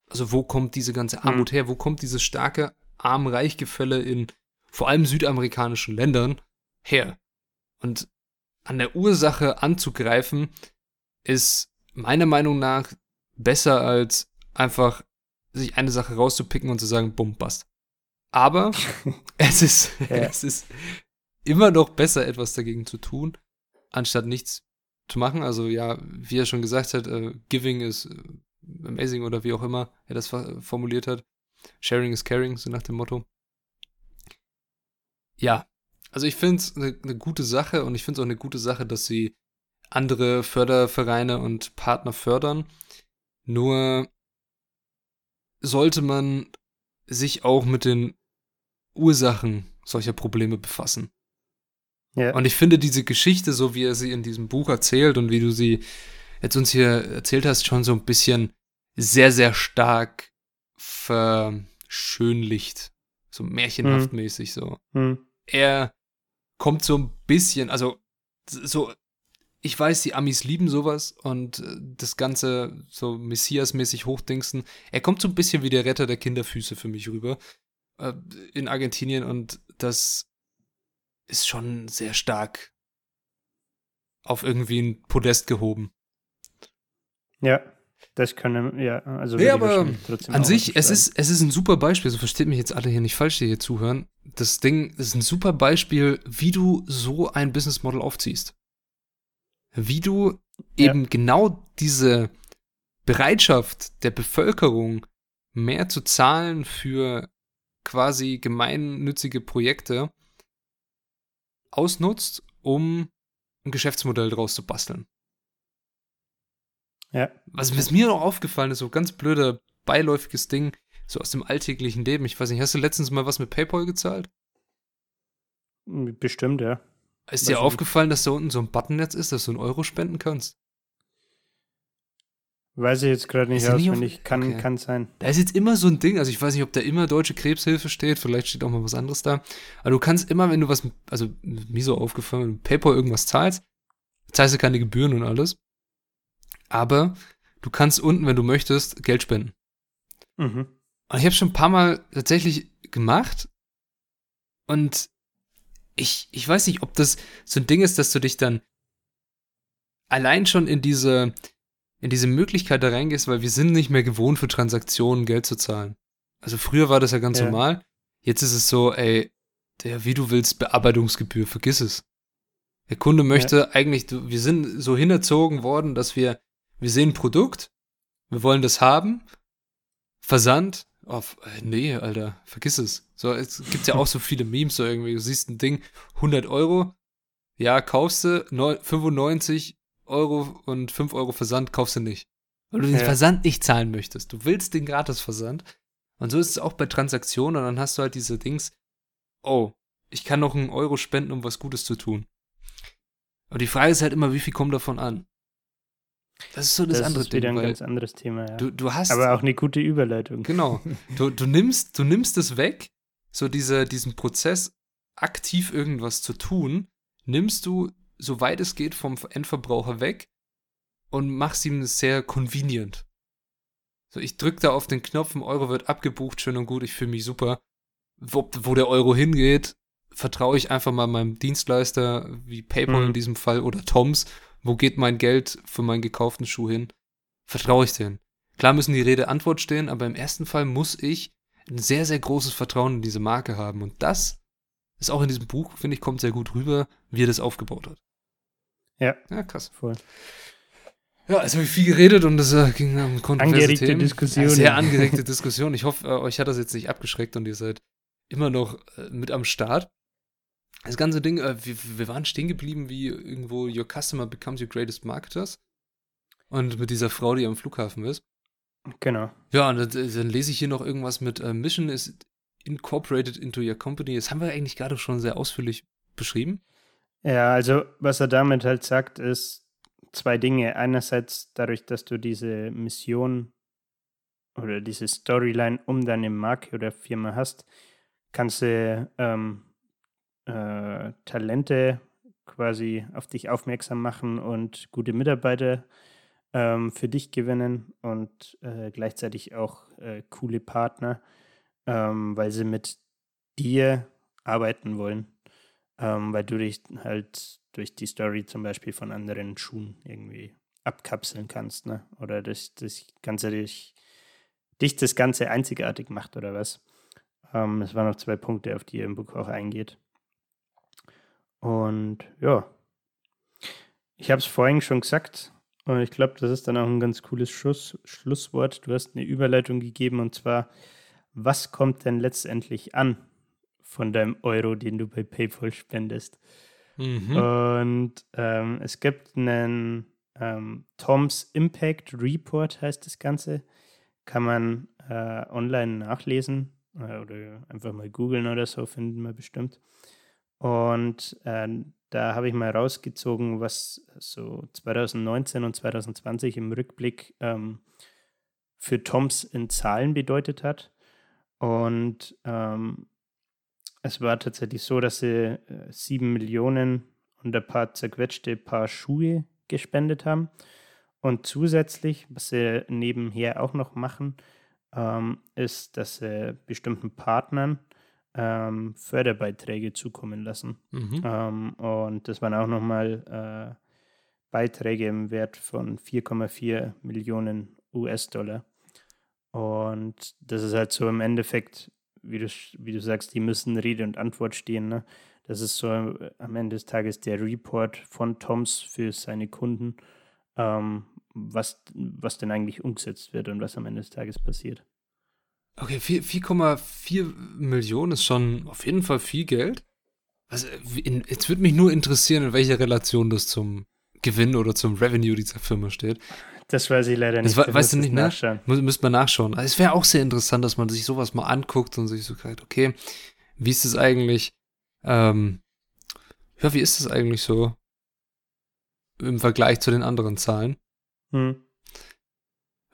Also wo kommt diese ganze Armut her? Wo kommt dieses starke Arm-Reich-Gefälle in vor allem südamerikanischen Ländern her? Und an der Ursache anzugreifen, ist meiner Meinung nach besser als einfach sich eine Sache rauszupicken und zu sagen, bumm, passt. Aber es ist, Ja. es ist immer noch besser, etwas dagegen zu tun, anstatt nichts zu machen. Also ja, wie er schon gesagt hat, äh, Giving is äh, amazing oder wie auch immer er das formuliert hat. Sharing is caring, so nach dem Motto. Ja, also ich finde es eine ne gute Sache und ich finde es auch eine gute Sache, dass sie andere Fördervereine und Partner fördern. Nur sollte man sich auch mit den Ursachen solcher Probleme befassen. Ja. Und ich finde diese Geschichte, so wie er sie in diesem Buch erzählt und wie du sie jetzt uns hier erzählt hast, schon so ein bisschen sehr, sehr stark verschönlicht. So märchenhaft mäßig so. Hm. Er kommt so ein bisschen, also so, ich weiß, die Amis lieben sowas und äh, das Ganze so Messias-mäßig hochdingsen. Er kommt so ein bisschen wie der Retter der Kinderfüße für mich rüber äh, in Argentinien und das ist schon sehr stark auf irgendwie ein Podest gehoben. Ja, das können, ja, also Nee, aber An sich, es ist, es ist ein super Beispiel, so versteht mich jetzt alle hier nicht falsch, die hier zuhören. Das Ding ist ein super Beispiel, wie du so ein Business Model aufziehst. Wie du Ja. eben genau diese Bereitschaft der Bevölkerung, mehr zu zahlen für quasi gemeinnützige Projekte, ausnutzt, um ein Geschäftsmodell draus zu basteln. Ja, Was, was mir noch aufgefallen ist, so ganz blöder, beiläufiges Ding, so aus dem alltäglichen Leben. Ich weiß nicht, hast du letztens mal was mit PayPal gezahlt? bestimmt, ja. Ist dir aufgefallen, dass da unten so ein Button jetzt ist, dass du einen Euro spenden kannst? Weiß ich jetzt gerade nicht auswendig. Kann, okay. kann sein. Da ist jetzt immer so ein Ding, also ich weiß nicht, ob da immer Deutsche Krebshilfe steht, vielleicht steht auch mal was anderes da. Aber du kannst immer, wenn du was, also mir so aufgefallen, wenn du PayPal irgendwas zahlst, zahlst du keine Gebühren und alles. Aber du kannst unten, wenn du möchtest, Geld spenden. Mhm. Und ich habe schon ein paar Mal tatsächlich gemacht. Und ich, ich weiß nicht, ob das so ein Ding ist, dass du dich dann allein schon in diese, in diese Möglichkeit da reingehst, weil wir sind nicht mehr gewohnt, für Transaktionen Geld zu zahlen. Also früher war das ja ganz ja. normal. Jetzt ist es so, ey, der, wie du willst, Bearbeitungsgebühr, vergiss es. Der Kunde möchte ja. eigentlich, wir sind so hinerzogen worden, dass wir, wir sehen ein Produkt, wir wollen das haben, Versand, oh, nee, Alter, vergiss es. So, es gibt ja auch so viele Memes, so irgendwie, du siehst ein Ding, 100 Euro, ja, kaufst du, 95 Euro und 5 Euro Versand kaufst du nicht. Weil du den ja. Versand nicht zahlen möchtest. Du willst den Gratis-Versand. Und so ist es auch bei Transaktionen und dann hast du halt diese Dings, oh, ich kann noch einen Euro spenden, um was Gutes zu tun. Aber die Frage ist halt immer, wie viel kommt davon an? Das ist so das, das andere ist wieder Ding, ein ganz anderes Thema, ja. Du, du hast, Aber auch eine gute Überleitung. Genau. Du, du, nimmst, du nimmst es weg, so diese, diesen Prozess, aktiv irgendwas zu tun, nimmst du soweit es geht, vom Endverbraucher weg und mach's ihm sehr convenient. So, ich drücke da auf den Knopf, ein Euro wird abgebucht, schön und gut, ich fühle mich super. Wo, wo der Euro hingeht, vertraue ich einfach mal meinem Dienstleister, wie PayPal mhm. in diesem Fall oder Toms. Wo geht mein Geld für meinen gekauften Schuh hin? Vertraue ich denen. Klar müssen die Rede Antwort stehen, aber im ersten Fall muss ich ein sehr, sehr großes Vertrauen in diese Marke haben. Und das ist auch in diesem Buch, finde ich, kommt sehr gut rüber, wie er das aufgebaut hat. Ja. Ja, krass. Voll. Ja, also habe ich viel geredet und das äh, ging um kontroverse Angeregte Themen. Diskussion. sehr angeregte Diskussion. Ich hoffe, äh, euch hat das jetzt nicht abgeschreckt und ihr seid immer noch äh, mit am Start. Das ganze Ding, äh, wir, wir, waren stehen geblieben wie irgendwo Your Customer becomes your greatest marketers. Und mit dieser Frau, die am Flughafen ist. Genau. Ja, und dann, dann lese ich hier noch irgendwas mit äh, Mission is incorporated into your company. Das haben wir eigentlich gerade schon sehr ausführlich beschrieben. Ja, also was er damit halt sagt, ist zwei Dinge. Einerseits dadurch, dass du diese Mission oder diese Storyline um deine Marke oder Firma hast, kannst du ähm, äh, Talente quasi auf dich aufmerksam machen und gute Mitarbeiter ähm, für dich gewinnen und äh, gleichzeitig auch äh, coole Partner, ähm, weil sie mit dir arbeiten wollen ähm, weil du dich halt durch die Story zum Beispiel von anderen Schuhen irgendwie abkapseln kannst, ne? Oder das, das Ganze dich, dich das Ganze einzigartig macht oder was. Ähm, es waren noch zwei Punkte, auf die ihr im Buch auch eingeht. Und ja, ich habe es vorhin schon gesagt, und ich glaube, das ist dann auch ein ganz cooles Schluss, Schlusswort. Du hast eine Überleitung gegeben und zwar, was kommt denn letztendlich an von deinem Euro, den du bei PayPal spendest. Mhm. Und ähm, es gibt einen ähm, Tom's Impact Report, heißt das Ganze. Kann man äh, online nachlesen äh, oder einfach mal googeln oder so, finden wir bestimmt. Und äh, da habe ich mal rausgezogen, was so 2019 und 2020 im Rückblick ähm, für Toms in Zahlen bedeutet hat. Und ähm, es war tatsächlich so, dass sie äh, sieben Millionen und ein paar zerquetschte Paar Schuhe gespendet haben. Und zusätzlich, was sie nebenher auch noch machen, ähm, ist, dass sie bestimmten Partnern ähm, Förderbeiträge zukommen lassen. Mhm. Ähm, und das waren auch nochmal äh, Beiträge im Wert von 4,4 Millionen US-Dollar. Und das ist halt so im Endeffekt wie du, wie du sagst, die müssen Rede und Antwort stehen. Ne? Das ist so äh, am Ende des Tages der Report von Toms für seine Kunden, ähm, was, was denn eigentlich umgesetzt wird und was am Ende des Tages passiert. Okay, 4,4 Millionen ist schon auf jeden Fall viel Geld. Also, in, jetzt würde mich nur interessieren, in welcher Relation das zum Gewinn oder zum Revenue dieser Firma steht. Das weiß ich leider nicht. Das, das weißt du nicht, ne? Nachschauen. Müsste man nachschauen. Also es wäre auch sehr interessant, dass man sich sowas mal anguckt und sich so sagt, okay, wie ist es eigentlich? Ähm, Ja, wie ist das eigentlich so im Vergleich zu den anderen Zahlen? Hm.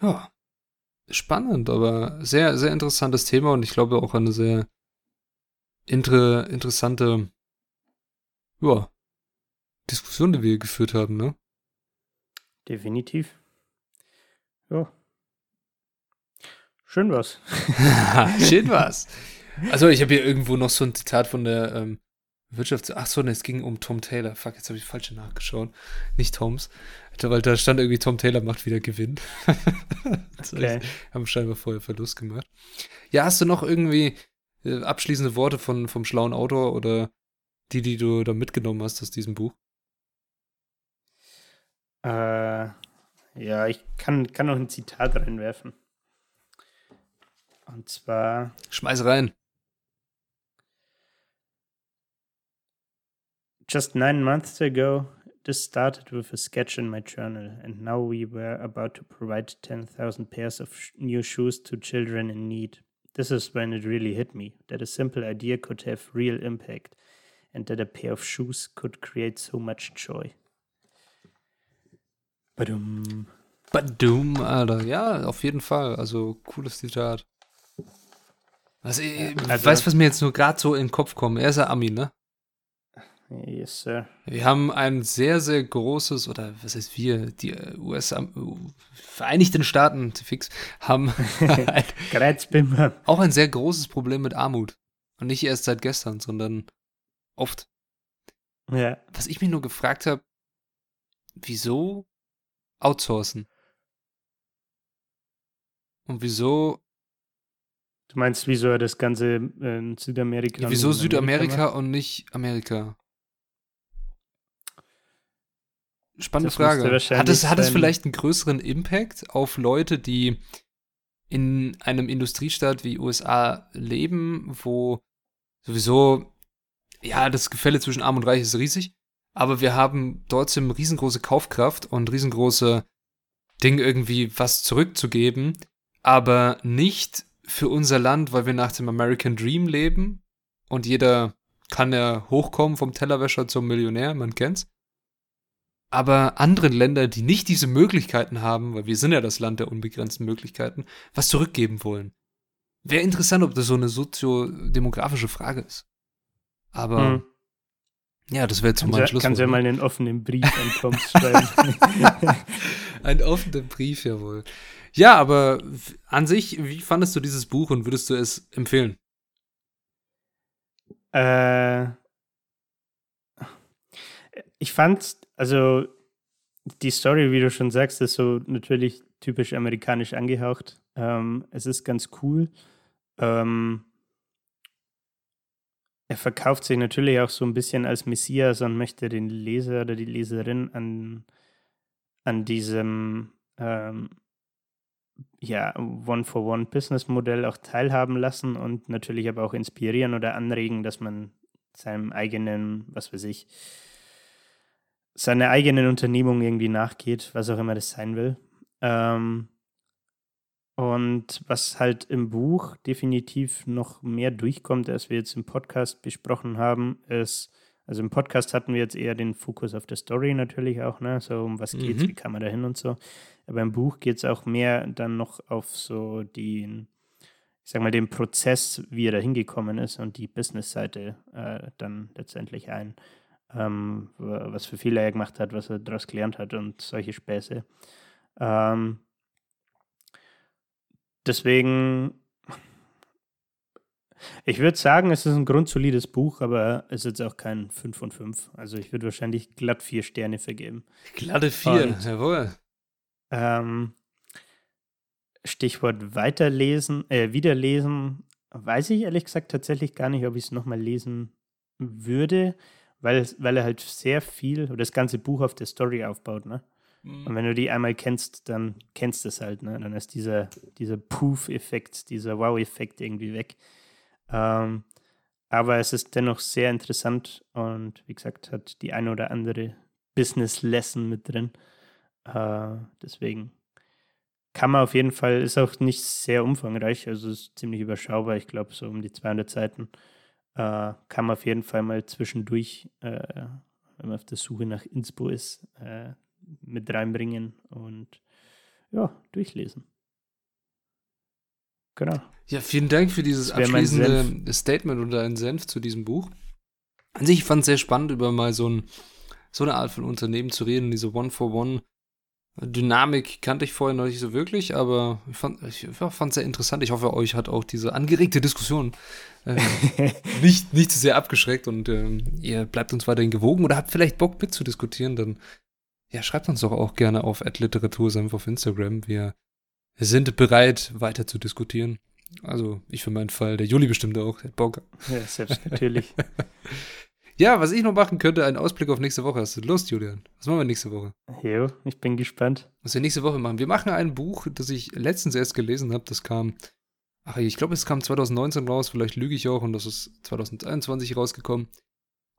Ja, spannend, aber sehr, sehr interessantes Thema und ich glaube auch eine sehr inter interessante ja, Diskussion, die wir geführt haben, ne? Definitiv. Ja. Schön was. Schön was. Also ich habe hier irgendwo noch so ein Zitat von der ähm, Wirtschafts... Ach so, ne, es ging um Tom Taylor. Fuck, jetzt habe ich falsch nachgeschaut. Nicht Toms. Weil da stand irgendwie, Tom Taylor macht wieder Gewinn. okay. haben scheinbar vorher Verlust gemacht. Ja, hast du noch irgendwie äh, abschließende Worte von, vom schlauen Autor oder die, die du da mitgenommen hast aus diesem Buch? Äh, ja, ich kann, kann noch ein Zitat reinwerfen. Und zwar. Schmeiß rein. Just nine months ago, this started with a sketch in my journal, and now we were about to provide 10,000 pairs of sh new shoes to children in need. This is when it really hit me that a simple idea could have real impact, and that a pair of shoes could create so much joy. Badum. Badum, Alter. Ja, auf jeden Fall. Also, cooles Zitat. Was, ich, also, weißt was mir jetzt nur gerade so in den Kopf kommt? Er ist ja Ami, ne? Yes, sir. Wir haben ein sehr, sehr großes, oder was heißt wir, die USA, Vereinigten Staaten, fix, haben ein, auch ein sehr großes Problem mit Armut. Und nicht erst seit gestern, sondern oft. Ja. Was ich mich nur gefragt habe, wieso outsourcen? Und wieso Du meinst, wieso er das Ganze in Südamerika? Ja, wieso Südamerika und nicht Amerika? Spannende das Frage. Hat es, hat es vielleicht einen größeren Impact auf Leute, die in einem Industriestaat wie USA leben, wo sowieso, ja, das Gefälle zwischen Arm und Reich ist riesig, aber wir haben trotzdem riesengroße Kaufkraft und riesengroße Ding irgendwie was zurückzugeben, aber nicht für unser Land, weil wir nach dem American Dream leben und jeder kann ja hochkommen vom Tellerwäscher zum Millionär, man kennt's. Aber andere Länder, die nicht diese Möglichkeiten haben, weil wir sind ja das Land der unbegrenzten Möglichkeiten, was zurückgeben wollen. Wäre interessant, ob das so eine soziodemografische Frage ist. Aber hm. ja, das wäre zum meinem Schluss. Kannst du ja mal einen offenen Brief an Toms schreiben. einen offenen Brief, jawohl. Ja, aber an sich, wie fandest du dieses Buch und würdest du es empfehlen? Äh, ich fand, also die Story, wie du schon sagst, ist so natürlich typisch amerikanisch angehaucht. Ähm, es ist ganz cool. Ähm, er verkauft sich natürlich auch so ein bisschen als Messias und möchte den Leser oder die Leserin an, an diesem ähm, ja, One-for-One-Business-Modell auch teilhaben lassen und natürlich aber auch inspirieren oder anregen, dass man seinem eigenen, was weiß ich, seiner eigenen Unternehmung irgendwie nachgeht, was auch immer das sein will. Ähm, und was halt im Buch definitiv noch mehr durchkommt, als wir jetzt im Podcast besprochen haben, ist, also im Podcast hatten wir jetzt eher den Fokus auf der Story natürlich auch, ne? So um was geht's, mhm. wie kann man da hin und so. Aber im Buch geht es auch mehr dann noch auf so den, ich sag mal, den Prozess, wie er da hingekommen ist und die Business-Seite äh, dann letztendlich ein. Ähm, was für Fehler er gemacht hat, was er daraus gelernt hat und solche Späße. Ähm, deswegen, ich würde sagen, es ist ein grundsolides Buch, aber es ist jetzt auch kein 5 von 5. Also ich würde wahrscheinlich glatt vier Sterne vergeben. Glatte vier, jawohl. Ähm, Stichwort weiterlesen, äh, wiederlesen, weiß ich ehrlich gesagt tatsächlich gar nicht, ob ich es nochmal lesen würde, weil, weil er halt sehr viel, oder das ganze Buch auf der Story aufbaut, ne? Mhm. Und wenn du die einmal kennst, dann kennst du es halt, ne? Dann ist dieser, dieser Poof-Effekt, dieser Wow-Effekt irgendwie weg. Ähm, aber es ist dennoch sehr interessant und wie gesagt, hat die eine oder andere Business-Lesson mit drin. Äh, deswegen kann man auf jeden Fall, ist auch nicht sehr umfangreich, also ist ziemlich überschaubar, ich glaube so um die 200 Seiten. Äh, kann man auf jeden Fall mal zwischendurch, äh, wenn man auf der Suche nach Inspo ist, äh, mit reinbringen und ja, durchlesen. Genau. Ja, vielen Dank für dieses abschließende Statement und deinen Senf zu diesem Buch. An sich fand es sehr spannend, über mal so, ein, so eine Art von Unternehmen zu reden, diese One-for-One. Dynamik kannte ich vorher noch nicht so wirklich, aber ich fand es sehr interessant. Ich hoffe, euch hat auch diese angeregte Diskussion äh, nicht, nicht zu sehr abgeschreckt und äh, ihr bleibt uns weiterhin gewogen oder habt vielleicht Bock mitzudiskutieren, dann ja, schreibt uns doch auch gerne auf Literatursenf auf Instagram. Wir sind bereit, weiter zu diskutieren. Also, ich für meinen Fall, der Juli bestimmt auch, der Bock. Ja, selbst natürlich. ja, was ich noch machen könnte, einen Ausblick auf nächste Woche. Hast du Lust, Julian? Was machen wir nächste Woche? Jo, ich bin gespannt. Was wir nächste Woche machen. Wir machen ein Buch, das ich letztens erst gelesen habe. Das kam, ach, ich glaube, es kam 2019 raus. Vielleicht lüge ich auch und das ist 2021 rausgekommen.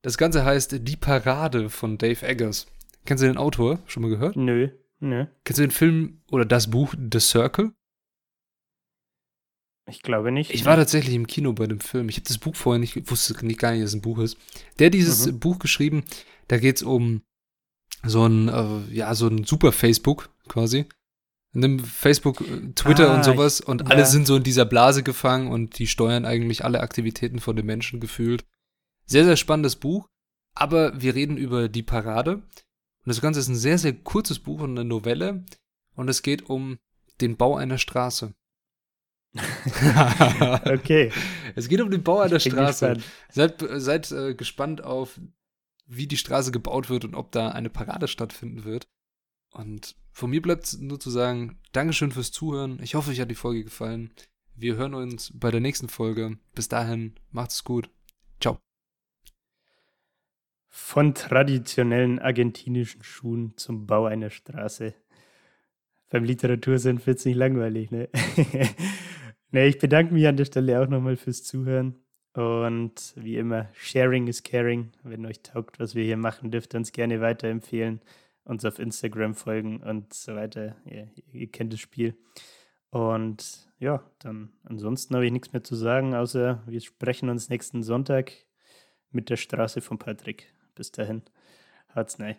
Das Ganze heißt Die Parade von Dave Eggers. Kennst du den Autor? Schon mal gehört? Nö, nö. Kennst du den Film oder das Buch The Circle? Ich glaube nicht. Ich war tatsächlich im Kino bei dem Film. Ich habe das Buch vorher nicht, wusste nicht gar nicht, dass es ein Buch ist. Der hat dieses mhm. Buch geschrieben, da geht es um so ein, äh, ja, so ein super Facebook quasi. Dem Facebook, äh, Twitter ah, und sowas. Und ja. alle sind so in dieser Blase gefangen und die steuern eigentlich alle Aktivitäten von den Menschen gefühlt. Sehr, sehr spannendes Buch. Aber wir reden über die Parade. Und das Ganze ist ein sehr, sehr kurzes Buch und eine Novelle. Und es geht um den Bau einer Straße. okay. Es geht um den Bau einer Straße. Seid, seid äh, gespannt auf, wie die Straße gebaut wird und ob da eine Parade stattfinden wird. Und von mir bleibt nur zu sagen, Dankeschön fürs Zuhören. Ich hoffe, euch hat die Folge gefallen. Wir hören uns bei der nächsten Folge. Bis dahin, macht's gut. Ciao. Von traditionellen argentinischen Schuhen zum Bau einer Straße. Beim Literatursinn wird es nicht langweilig, ne? ne? Ich bedanke mich an der Stelle auch nochmal fürs Zuhören. Und wie immer, Sharing is Caring. Wenn euch taugt, was wir hier machen, dürft ihr uns gerne weiterempfehlen, uns auf Instagram folgen und so weiter. Ja, ihr kennt das Spiel. Und ja, dann ansonsten habe ich nichts mehr zu sagen, außer wir sprechen uns nächsten Sonntag mit der Straße von Patrick. Bis dahin, hat's nein.